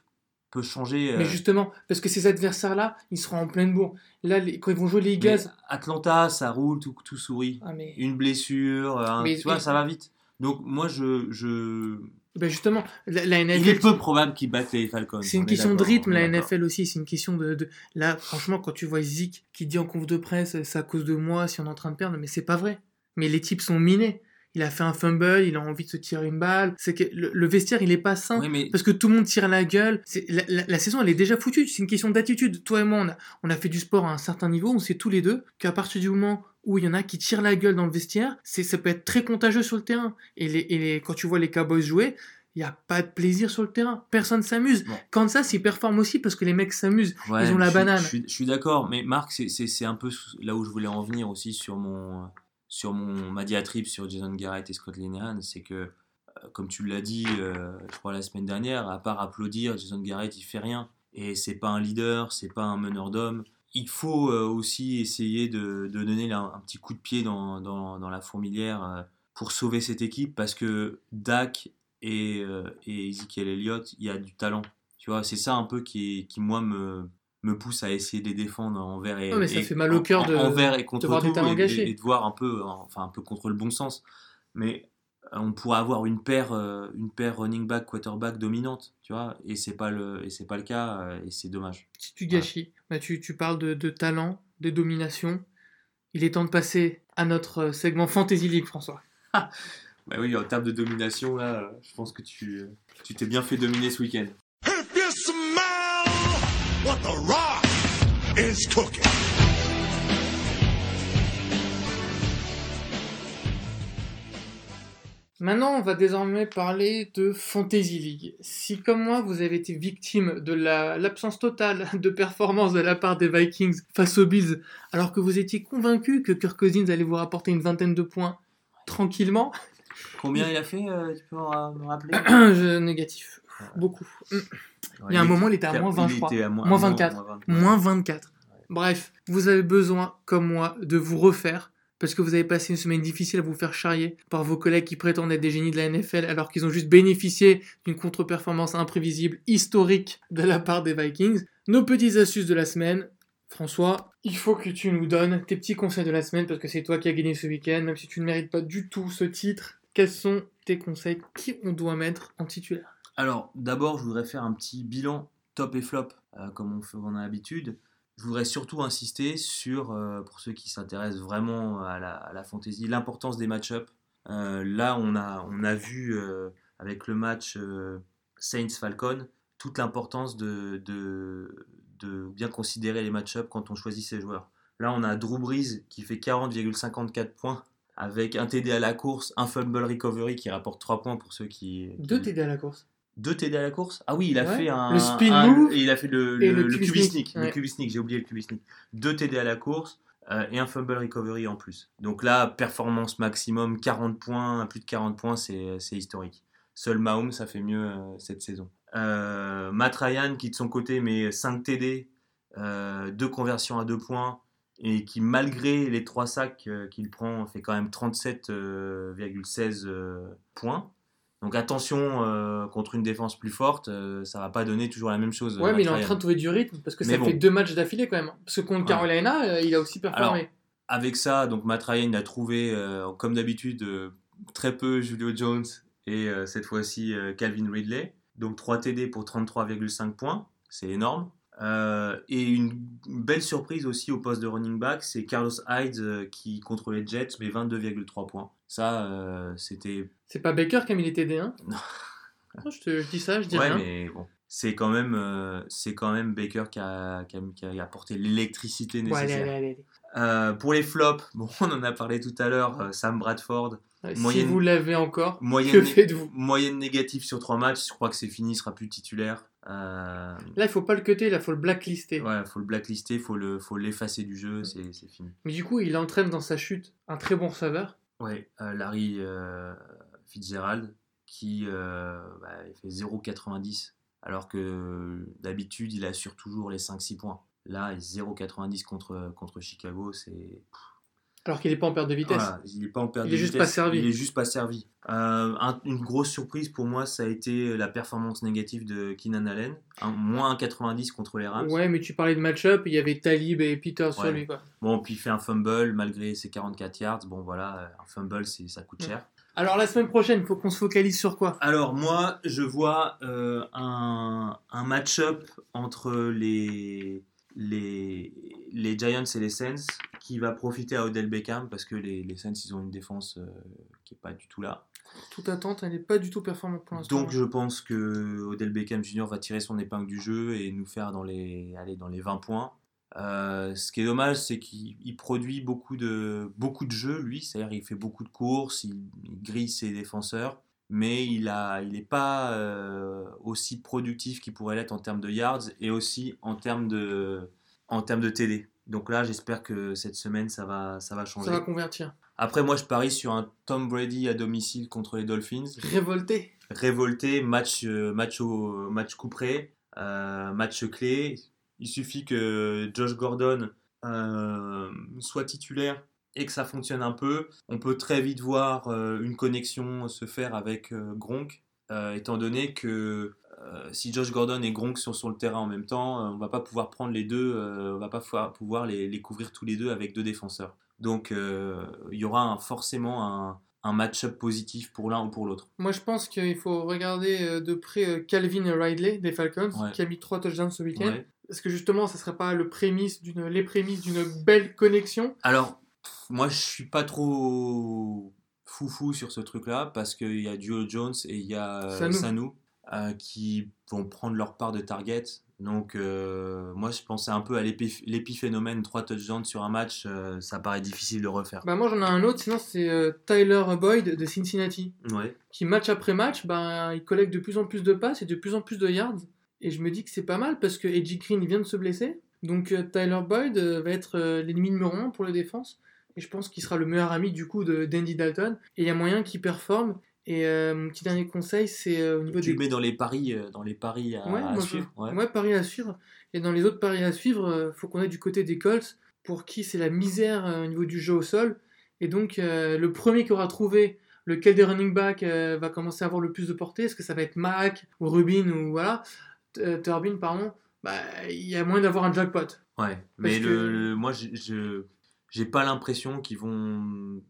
S2: peut changer. euh,
S1: Mais justement, parce que ces adversaires-là, ils seront en pleine bourre. Là, les- quand ils vont jouer les
S2: mais
S1: Eagles.
S2: Atlanta, ça roule, tout, tout sourit.
S1: Ah, mais.
S2: Une blessure, un-
S1: Mais-
S2: tu vois, ça va vite. Donc moi, je, je...
S1: Ben justement, la, la
S2: il est
S1: NFL.
S2: peu probable qu'ils battent les Falcons.
S1: C'est une
S2: est
S1: question de rythme, la. NFL aussi. C'est une question de, de- Là, franchement, quand tu vois Zik qui dit en conf de presse, c'est à cause de moi si on est en train de perdre, mais c'est pas vrai. Mais les types sont minés. Il a fait un fumble, il a envie de se tirer une balle. C'est que le, le vestiaire, il est pas sain.
S2: Oui, mais
S1: Parce que tout le monde tire la gueule. C'est, la, la- la saison, elle est déjà foutue. C'est une question d'attitude. Toi et moi, on a, on a fait du sport à un certain niveau. On sait tous les deux qu'à partir du moment où il y en a qui tirent la gueule dans le vestiaire, c'est, ça peut être très contagieux sur le terrain. Et, les, et les- quand tu vois les Cowboys jouer, il n'y a pas de plaisir sur le terrain. Personne s'amuse.
S2: Bon.
S1: Kansas, ils performent aussi parce que les mecs s'amusent.
S2: Ouais,
S1: Ils ont la
S2: je
S1: banane.
S2: Je suis, je suis d'accord, mais Marc, c'est- c'est c'est un peu là où je voulais en venir aussi sur mon sur mon ma diatribe sur Jason Garrett et Scott Linehan, c'est que euh, comme tu l'as dit, euh, je crois la semaine dernière, à part applaudir, Jason Garrett il fait rien et c'est pas un leader, c'est pas un meneur d'hommes. Il faut euh, aussi essayer de, donner un petit coup de pied dans, la fourmilière pour sauver cette équipe parce que Dak et, Ezekiel Elliott, il y a du talent. Tu vois, c'est ça un peu qui moi, me, me pousse à essayer de les défendre envers et,
S1: Ouais, mais ça
S2: et-
S1: fait mal au cœur
S2: en-
S1: de-
S2: envers et contre tout, et,
S1: gâchés.
S2: et- et de voir un peu, enfin un peu contre le bon sens. Mais euh, on pourrait avoir une paire, euh, une paire running back quarterback dominante, tu vois, et c'est pas le, et c'est pas le cas, euh, et c'est dommage.
S1: Si tu gâchis, bah, tu, tu parles de, de talent, de domination. Il est temps de passer à notre segment Fantasy League, François.
S2: Bah oui, en termes de domination là, je pense que tu, tu t'es bien fait dominer ce week-end.
S6: What the rock is cooking.
S1: Maintenant, on va désormais parler de Fantasy League. Si, comme moi, vous avez été victime de la- l'absence totale de performance de la part des Vikings face aux Bills, alors que vous étiez convaincu que Kirk Cousins allait vous rapporter une vingtaine de points tranquillement,
S2: Combien il a fait, euh, tu peux me me rappeler?
S1: Je, négatif. Beaucoup. Il y a un moment, il était à moins 20,
S2: il
S1: je crois.
S2: était à moins,
S1: Moins
S2: moins-
S1: 24.
S2: moins 24.
S1: Moins 24. Bref, vous avez besoin, comme moi, de vous refaire parce que vous avez passé une semaine difficile à vous faire charrier par vos collègues qui prétendent être des génies de la NFL alors qu'ils ont juste bénéficié d'une contre-performance imprévisible historique de la part des Vikings. Nos petites astuces de la semaine. François, il faut que tu nous donnes tes petits conseils de la semaine parce que c'est toi qui as gagné ce week-end, même si tu ne mérites pas du tout ce titre. Quels sont tes conseils? Qui on doit mettre en titulaire?
S2: Alors, d'abord, je voudrais faire un petit bilan top et flop, euh, comme on, fait, on a l'habitude. Je voudrais surtout insister sur, euh, pour ceux qui s'intéressent vraiment à la, à la fantasy, l'importance des match-ups. Euh, là, on a, on a vu avec le match Saints-Falcon toute l'importance de, de, de bien considérer les match-ups quand on choisit ses joueurs. Là, on a Drew Brees qui fait 40,54 points avec un TD à la course, un fumble recovery qui rapporte 3 points pour ceux qui...
S1: Deux
S2: qui-
S1: TD à la course.
S2: Deux TD à la course Ah oui, il a
S1: Ouais.
S2: fait un.
S1: Le spin
S2: un-
S1: move
S2: Et il a fait le, le,
S1: le ouais.
S2: Sneak, j'ai oublié le sneak. Deux TD à la course euh, et un fumble recovery en plus. Donc là, performance maximum, 40 points, plus de 40 points, c'est historique. Seul Mahomes, ça fait mieux euh, cette saison. Euh, Matt Ryan, qui de son côté met 5 TD, euh, deux conversions à 2 points, et qui, malgré les 3 sacs euh, qu'il prend, fait quand même 37,16 euh, points. Donc attention, euh, contre une défense plus forte, euh, ça va pas donner toujours la même chose.
S1: Ouais,
S2: euh,
S1: mais il est en train de trouver du rythme parce que
S2: Mais
S1: ça
S2: bon.
S1: fait deux matchs d'affilée quand même. Parce que contre
S2: Ouais.
S1: Carolina, euh, il a aussi performé.
S2: Avec ça, donc Matt Ryan a trouvé, comme d'habitude, très peu Julio Jones et cette fois-ci Calvin Ridley. Donc 3 TD pour 33,5 points, c'est énorme. Euh, et une belle surprise aussi au poste de running back, c'est Carlos Hyde euh, qui, contre les Jets, met 22,3 points. Ça, euh, c'était
S1: C'est pas Baker qui a mis les TD, hein?
S2: Non.
S1: Je, te, je dis ça, je dis
S2: Ouais,
S1: rien.
S2: mais bon, c'est quand même, c'est quand même Baker qui a, qui a- qui a apporté l'électricité
S1: Ouais, allez,
S2: nécessaire.
S1: allez, allez.
S2: Pour les flops, bon, on en a parlé tout à l'heure, Sam Bradford.
S1: Si
S2: Moyenne-
S1: vous l'avez encore,
S2: moyenne,
S1: que faites-vous?
S2: moyenne négative sur trois matchs, je crois que c'est fini, il sera plus titulaire. Euh,
S1: Là, il faut pas le cutter, là, il faut le blacklister.
S2: ouais, faut le blacklister, faut le, faut l'effacer du jeu, c'est c'est fini.
S1: Mais du coup, il entraîne dans sa chute un très bon receveur.
S2: Ouais, euh, Larry euh, Fitzgerald qui euh, bah, il fait 0,90 alors que d'habitude il assure toujours les 5-6 points. Là, 0,90 contre, contre Chicago, c'est.
S1: Alors qu'il est pas en perte de vitesse.
S2: Voilà, il n'est pas en perte
S1: Il
S2: de
S1: est juste
S2: vitesse,
S1: pas servi.
S2: Il est juste pas servi. Euh, un- une grosse surprise pour moi, ça a été la performance négative de Keenan Allen. Un, moins 1,90 contre les Rams.
S1: Ouais, mais tu parlais de match-up, il y avait Talib et Peter sur
S2: Ouais.
S1: lui. Quoi.
S2: Bon, puis il fait un fumble malgré ses 44 yards. Bon, voilà, un fumble, ça coûte
S1: Ouais.
S2: cher.
S1: Alors, la semaine prochaine, il faut qu'on se focalise sur quoi?
S2: Alors moi, je vois euh, un, un match-up entre les, les, les Giants et les Saints qui va profiter à Odell Beckham parce que les, les Saints, ils ont une défense euh, qui n'est pas du tout là.
S1: Toute attente, elle n'est pas du tout performante pour l'instant.
S2: Donc je pense que Odell Beckham Jr. va tirer son épingle du jeu et nous faire dans les, aller dans les 20 points. Euh, ce qui est dommage, c'est qu'il il produit beaucoup de, beaucoup de jeux, lui. C'est-à-dire il fait beaucoup de courses, il, il grille ses défenseurs, mais il n'est il pas euh, aussi productif qu'il pourrait l'être en termes de yards et aussi en termes de, en termes de TD. Donc là, j'espère que cette semaine, ça va, ça va changer.
S1: Ça va convertir.
S2: Après, moi, je parie sur un Tom Brady à domicile contre les Dolphins.
S1: Révolté.
S2: Révolté, match, euh, match, au, match couperé, euh, match clé. Il suffit que Josh Gordon euh, soit titulaire et que ça fonctionne un peu. On peut très vite voir euh, une connexion se faire avec Gronk, étant donné que euh, si Josh Gordon et Gronk sont sur le terrain en même temps, euh, on va pas pouvoir prendre les deux, euh, on va pas pouvoir- les, les couvrir tous les deux avec deux défenseurs. Donc il y aura un- forcément un, un match-up positif pour l'un ou pour l'autre.
S1: Moi, je pense qu'il faut regarder de près Calvin Ridley des Falcons,
S2: Ouais.
S1: qui a mis trois touchdowns ce week-end.
S2: Ouais.
S1: Parce que justement, ça serait pas le prémisse d'une, les prémices d'une belle connexion?
S2: Alors, pff, moi, je suis pas trop foufou sur ce truc-là parce qu'il y a Duo Jones et il y a
S1: Sanu.
S2: Sanu euh, qui vont prendre leur part de target. Donc, euh, moi, je pensais un peu à l'épi- l'épiphénomène 3 touchdowns sur un match. euh, ça paraît difficile de refaire.
S1: Bah, moi, j'en ai un autre, sinon c'est Tyler Boyd de Cincinnati,
S2: Ouais.
S1: qui match après match, bah, il collecte de plus en plus de passes et de plus en plus de yards. Et je me dis que c'est pas mal parce que Edgy Green vient de se blesser. Donc Tyler Boyd va être l'ennemi numéro 1 pour la défense. Et je pense qu'il sera le meilleur ami du coup de d'Andy Dalton. Et il y a moyen qu'il performe. Et euh, mon petit dernier conseil, c'est euh, au niveau
S2: Tu
S1: des
S2: le mets dans les paris, euh, dans les paris à,
S1: Ouais,
S2: à
S1: moi, je-
S2: suivre. Ouais.
S1: Ouais, paris à suivre. Et dans les autres paris à suivre, euh, faut qu'on ait du côté des Colts, pour qui c'est la misère au niveau du jeu au sol. Et donc, le premier qui aura trouvé lequel des running backs va commencer à avoir le plus de portée, est-ce que ça va être Mac ou Rubin ou voilà, Turbin, pardon, bah, il y a moyen d'avoir un jackpot.
S2: Ouais, mais
S1: que-
S2: le, le- moi, je- je j'ai pas l'impression qu'ils vont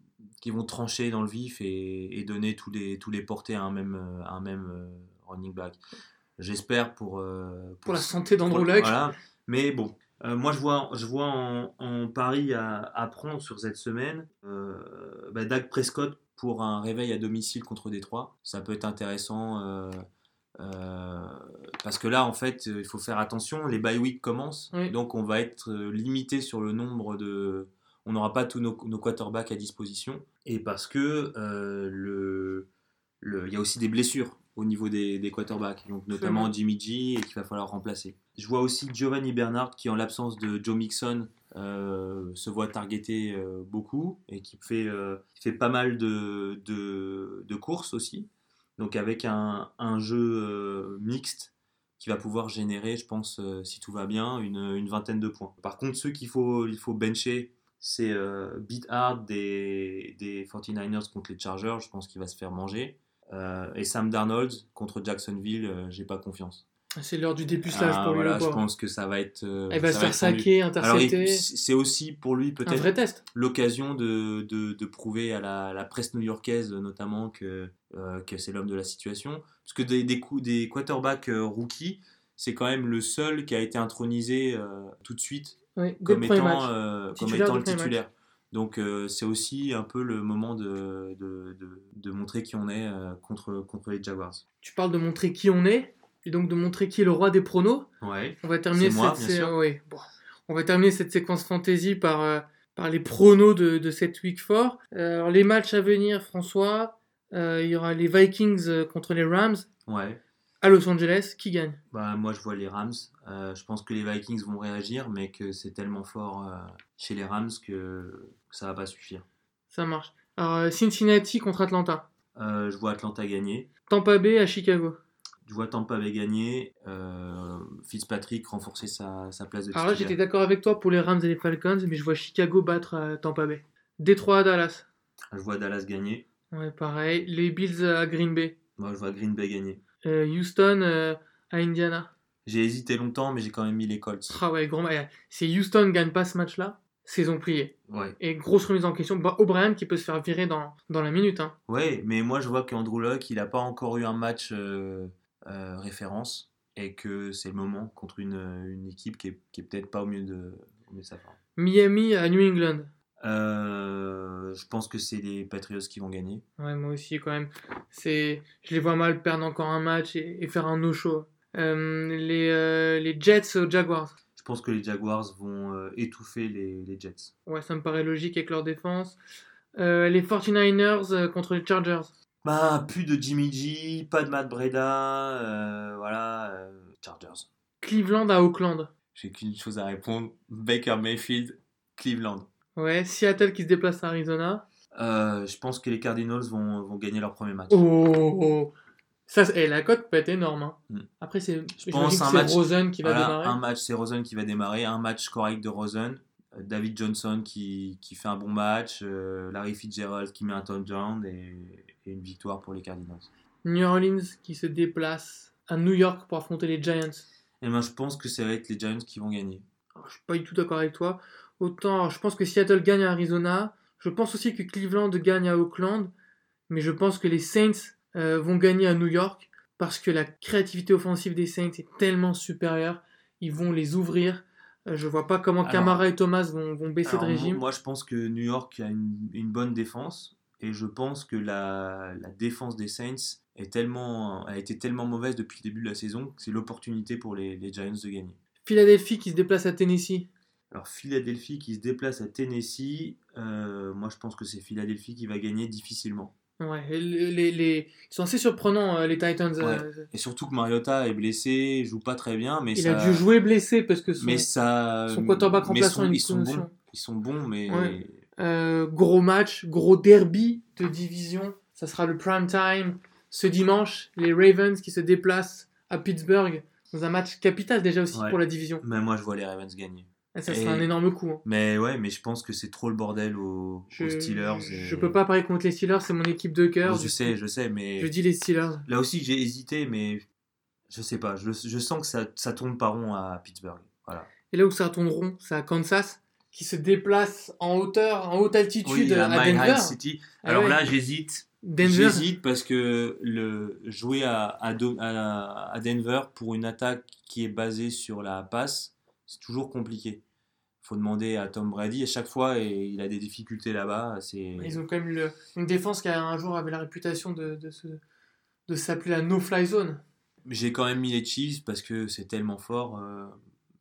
S2: qu'ils vont trancher dans le vif et, et donner tous les tous les portées à un même euh, à un même euh, running back. J'espère pour euh,
S1: Pour la santé d'Andrew Luck.
S2: Voilà. Mais bon, euh, moi je vois je vois en, en pari à, à prendre sur cette semaine euh, bah, Dak Prescott pour un réveil à domicile contre Détroit. Ça peut être intéressant. euh, parce que là, en fait, il faut faire attention. Les bye week commencent,
S1: Oui.
S2: donc on va être limité sur le nombre de. On n'aura pas tous nos, nos quarterbacks à disposition. Et parce que euh, le, le- il y a aussi des blessures au niveau des, des quarterbacks, donc notamment Jimmy G et qu'il va falloir remplacer. Je vois aussi Giovanni Bernard qui, en l'absence de Joe Mixon, euh, se voit targeter euh, beaucoup et qui fait, fait pas mal de, de, de courses aussi. Donc avec un, un jeu mixte qui va pouvoir générer, je pense, si tout va bien, une, une vingtaine de points. Par contre, ceux qu'il faut, il faut bencher, c'est euh, Beat Hard des, des 49ers contre les Chargers, je pense qu'il va se faire manger. Euh, et Sam Darnold contre Jacksonville, euh, j'ai pas confiance.
S1: C'est l'heure du dépucelage
S2: Ah,
S1: pour lui.
S2: voilà, je pense que ça va être.
S1: Il va se faire saquer, intercepter.
S2: c'est aussi pour lui peut-être l'occasion de, de, de prouver à la, la presse new-yorkaise notamment que, que c'est l'homme de la situation. Parce que des, des, coups, des quarterbacks rookies, c'est quand même le seul qui a été intronisé tout de suite
S1: Oui,
S2: comme étant, euh, comme étant le titulaire. Donc euh, c'est aussi un peu le moment de, de, de, de montrer qui on est euh, contre, contre les Jaguars.
S1: Tu parles de montrer qui on est, et donc de montrer qui est le roi des pronos.
S2: Ouais.
S1: On va terminer
S2: moi,
S1: cette
S2: bien
S1: sé-
S2: sûr.
S1: oui, bon. On va terminer cette séquence fantasy par, par les pronos de, cette week 4. Euh, alors les matchs à venir, François, il y aura les Vikings contre les Rams
S2: Ouais.
S1: À Los Angeles. Qui gagne?
S2: Bah, moi, je vois les Rams. Euh, je pense que les Vikings vont réagir, mais que c'est tellement fort euh, chez les Rams que ça va pas suffire.
S1: Ça marche. Alors euh, Cincinnati contre Atlanta.
S2: Euh, je vois Atlanta gagner.
S1: Tampa Bay à Chicago.
S2: Je vois Tampa Bay gagner. Fitzpatrick renforcer sa, sa place de
S1: Alors là,
S2: titulaire.
S1: j'étais d'accord avec toi pour les Rams et les Falcons, mais je vois Chicago battre Tampa Bay. Détroit à Dallas.
S2: Je vois Dallas gagner.
S1: Ouais, pareil. Les Bills à Green Bay.
S2: Moi, je vois Green Bay gagner.
S1: Euh, Houston euh, à Indiana.
S2: J'ai hésité longtemps, mais j'ai quand même mis les Colts.
S1: Ah ouais, grand. Si Houston gagne pas ce match-là, saison pliée.
S2: Ouais.
S1: Et grosse remise en question. Bah, O'Brien qui peut se faire virer dans, dans la minute. Hein.
S2: Ouais, mais moi, je vois qu'Andrew Luck, il n'a pas encore eu un match euh, euh, référence et que c'est le moment contre une, une équipe qui est, qui est peut-être pas au mieux de, au mieux de sa forme.
S1: Miami à New England.
S2: Euh, je pense que c'est les Patriots qui vont gagner.
S1: Ouais, moi aussi, quand même. C'est, je les vois mal perdre encore un match et, et faire un no-show. Euh, les, euh, les Jets aux Jaguars.
S2: Je pense que les Jaguars vont euh, étouffer les, les Jets.
S1: Ouais, ça me paraît logique avec leur défense. Euh, les 49ers euh, contre les Chargers.
S2: Bah, plus de Jimmy G, pas de Matt Breda, euh, voilà, euh, Chargers.
S1: Cleveland à Oakland.
S2: J'ai qu'une chose à répondre. Baker Mayfield, Cleveland.
S1: Ouais, Seattle qui se déplace à Arizona.
S2: Euh, je pense que les Cardinals vont, vont gagner leur premier match.
S1: Oh, ça, c'est- eh, la cote peut être énorme. hein.
S2: Mm.
S1: Après, c'est,
S2: Je pense un
S1: c'est
S2: match-
S1: Rosen qui va
S2: Voilà,
S1: démarrer.
S2: un match, c'est Rosen qui va démarrer. Un match correct de Rosen. Euh, David Johnson qui, qui fait un bon match. euh, Larry Fitzgerald qui met un touchdown et, et une victoire pour les Cardinals.
S1: New Orleans qui se déplace à New York pour affronter les Giants.
S2: Et moi, je pense que ça va être les Giants qui vont gagner.
S1: Alors, je suis pas du tout d'accord avec toi. Autant, je pense que Seattle gagne à Arizona. Je pense aussi que Cleveland gagne à Oakland. Mais je pense que les Saints euh, vont gagner à New York parce que la créativité offensive des Saints est tellement supérieure. Ils vont les ouvrir. Euh, je vois pas comment
S2: Alors-
S1: Camara et Thomas vont, vont baisser
S2: Alors,
S1: de régime.
S2: Moi, je pense que New York a une, une bonne défense. Et je pense que la, la défense des Saints est tellement, a été tellement mauvaise depuis le début de la saison que c'est l'opportunité pour les, les Giants de gagner.
S1: Philadelphie qui se déplace à Tennessee.
S2: Alors Philadelphie qui se déplace à Tennessee, euh, moi je pense que c'est Philadelphie qui va gagner difficilement.
S1: Ouais, les, les- les- ils sont assez surprenants, euh, les Titans. euh,
S2: Et surtout que Mariota est blessé, joue pas très bien, mais
S1: il
S2: ça,
S1: a dû jouer blessé parce que son,
S2: mais ça,
S1: son quarterback remplaçant
S2: ils sont bons, ils sont bons, mais
S1: Ouais. Euh, gros match, gros derby de division. Ça sera le prime time ce dimanche. Les Ravens qui se déplacent à Pittsburgh dans un match capital déjà aussi
S2: Ouais.
S1: pour la division.
S2: mais moi je vois les Ravens gagner.
S1: Et ça
S2: Et-
S1: sera un énorme coup. hein.
S2: Mais ouais, mais je pense que c'est trop le bordel aux,
S1: Je,
S2: aux Steelers. et-
S1: je peux pas parier contre les Steelers, c'est mon équipe de cœur.
S2: je sais, je sais, mais
S1: je dis les Steelers.
S2: là aussi j'ai hésité, mais je sais pas, je, je sens que ça, ça tourne pas rond à Pittsburgh. Voilà.
S1: Et là où ça tourne rond, c'est à Kansas qui se déplace en hauteur, en haute altitude
S2: Oui, à
S1: à Denver.
S2: High City.
S1: Ah
S2: Alors
S1: ouais.
S2: là, j'hésite.
S1: Denver.
S2: J'hésite parce que le jouer à- à Denver pour une attaque qui est basée sur la passe, c'est toujours compliqué. Faut demander à Tom Brady. À chaque fois, et il a des difficultés là-bas. C'est
S1: Ils ont quand même le- une défense qui a un jour avait la réputation de, de, se- de s'appeler la no-fly zone.
S2: J'ai quand même mis les Chiefs parce que c'est tellement fort, euh,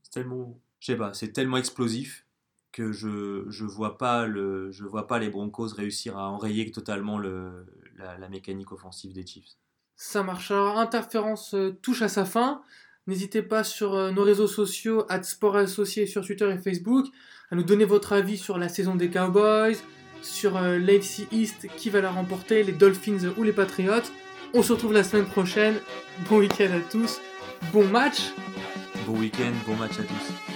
S2: c'est tellement, je sais pas, c'est tellement explosif que je je vois pas le, je vois pas les Broncos réussir à enrayer totalement le, la, la mécanique offensive des Chiefs.
S1: Ça marche. Alors, Interférence euh, touche à sa fin. N'hésitez pas sur euh, nos réseaux sociaux, at Sport Associé sur Twitter et Facebook, à nous donner votre avis sur la saison des Cowboys, sur euh, l'AFC East, qui va la remporter, les Dolphins ou les Patriots. On se retrouve la semaine prochaine. Bon week-end à tous. Bon match.
S2: Bon week-end, bon match à tous.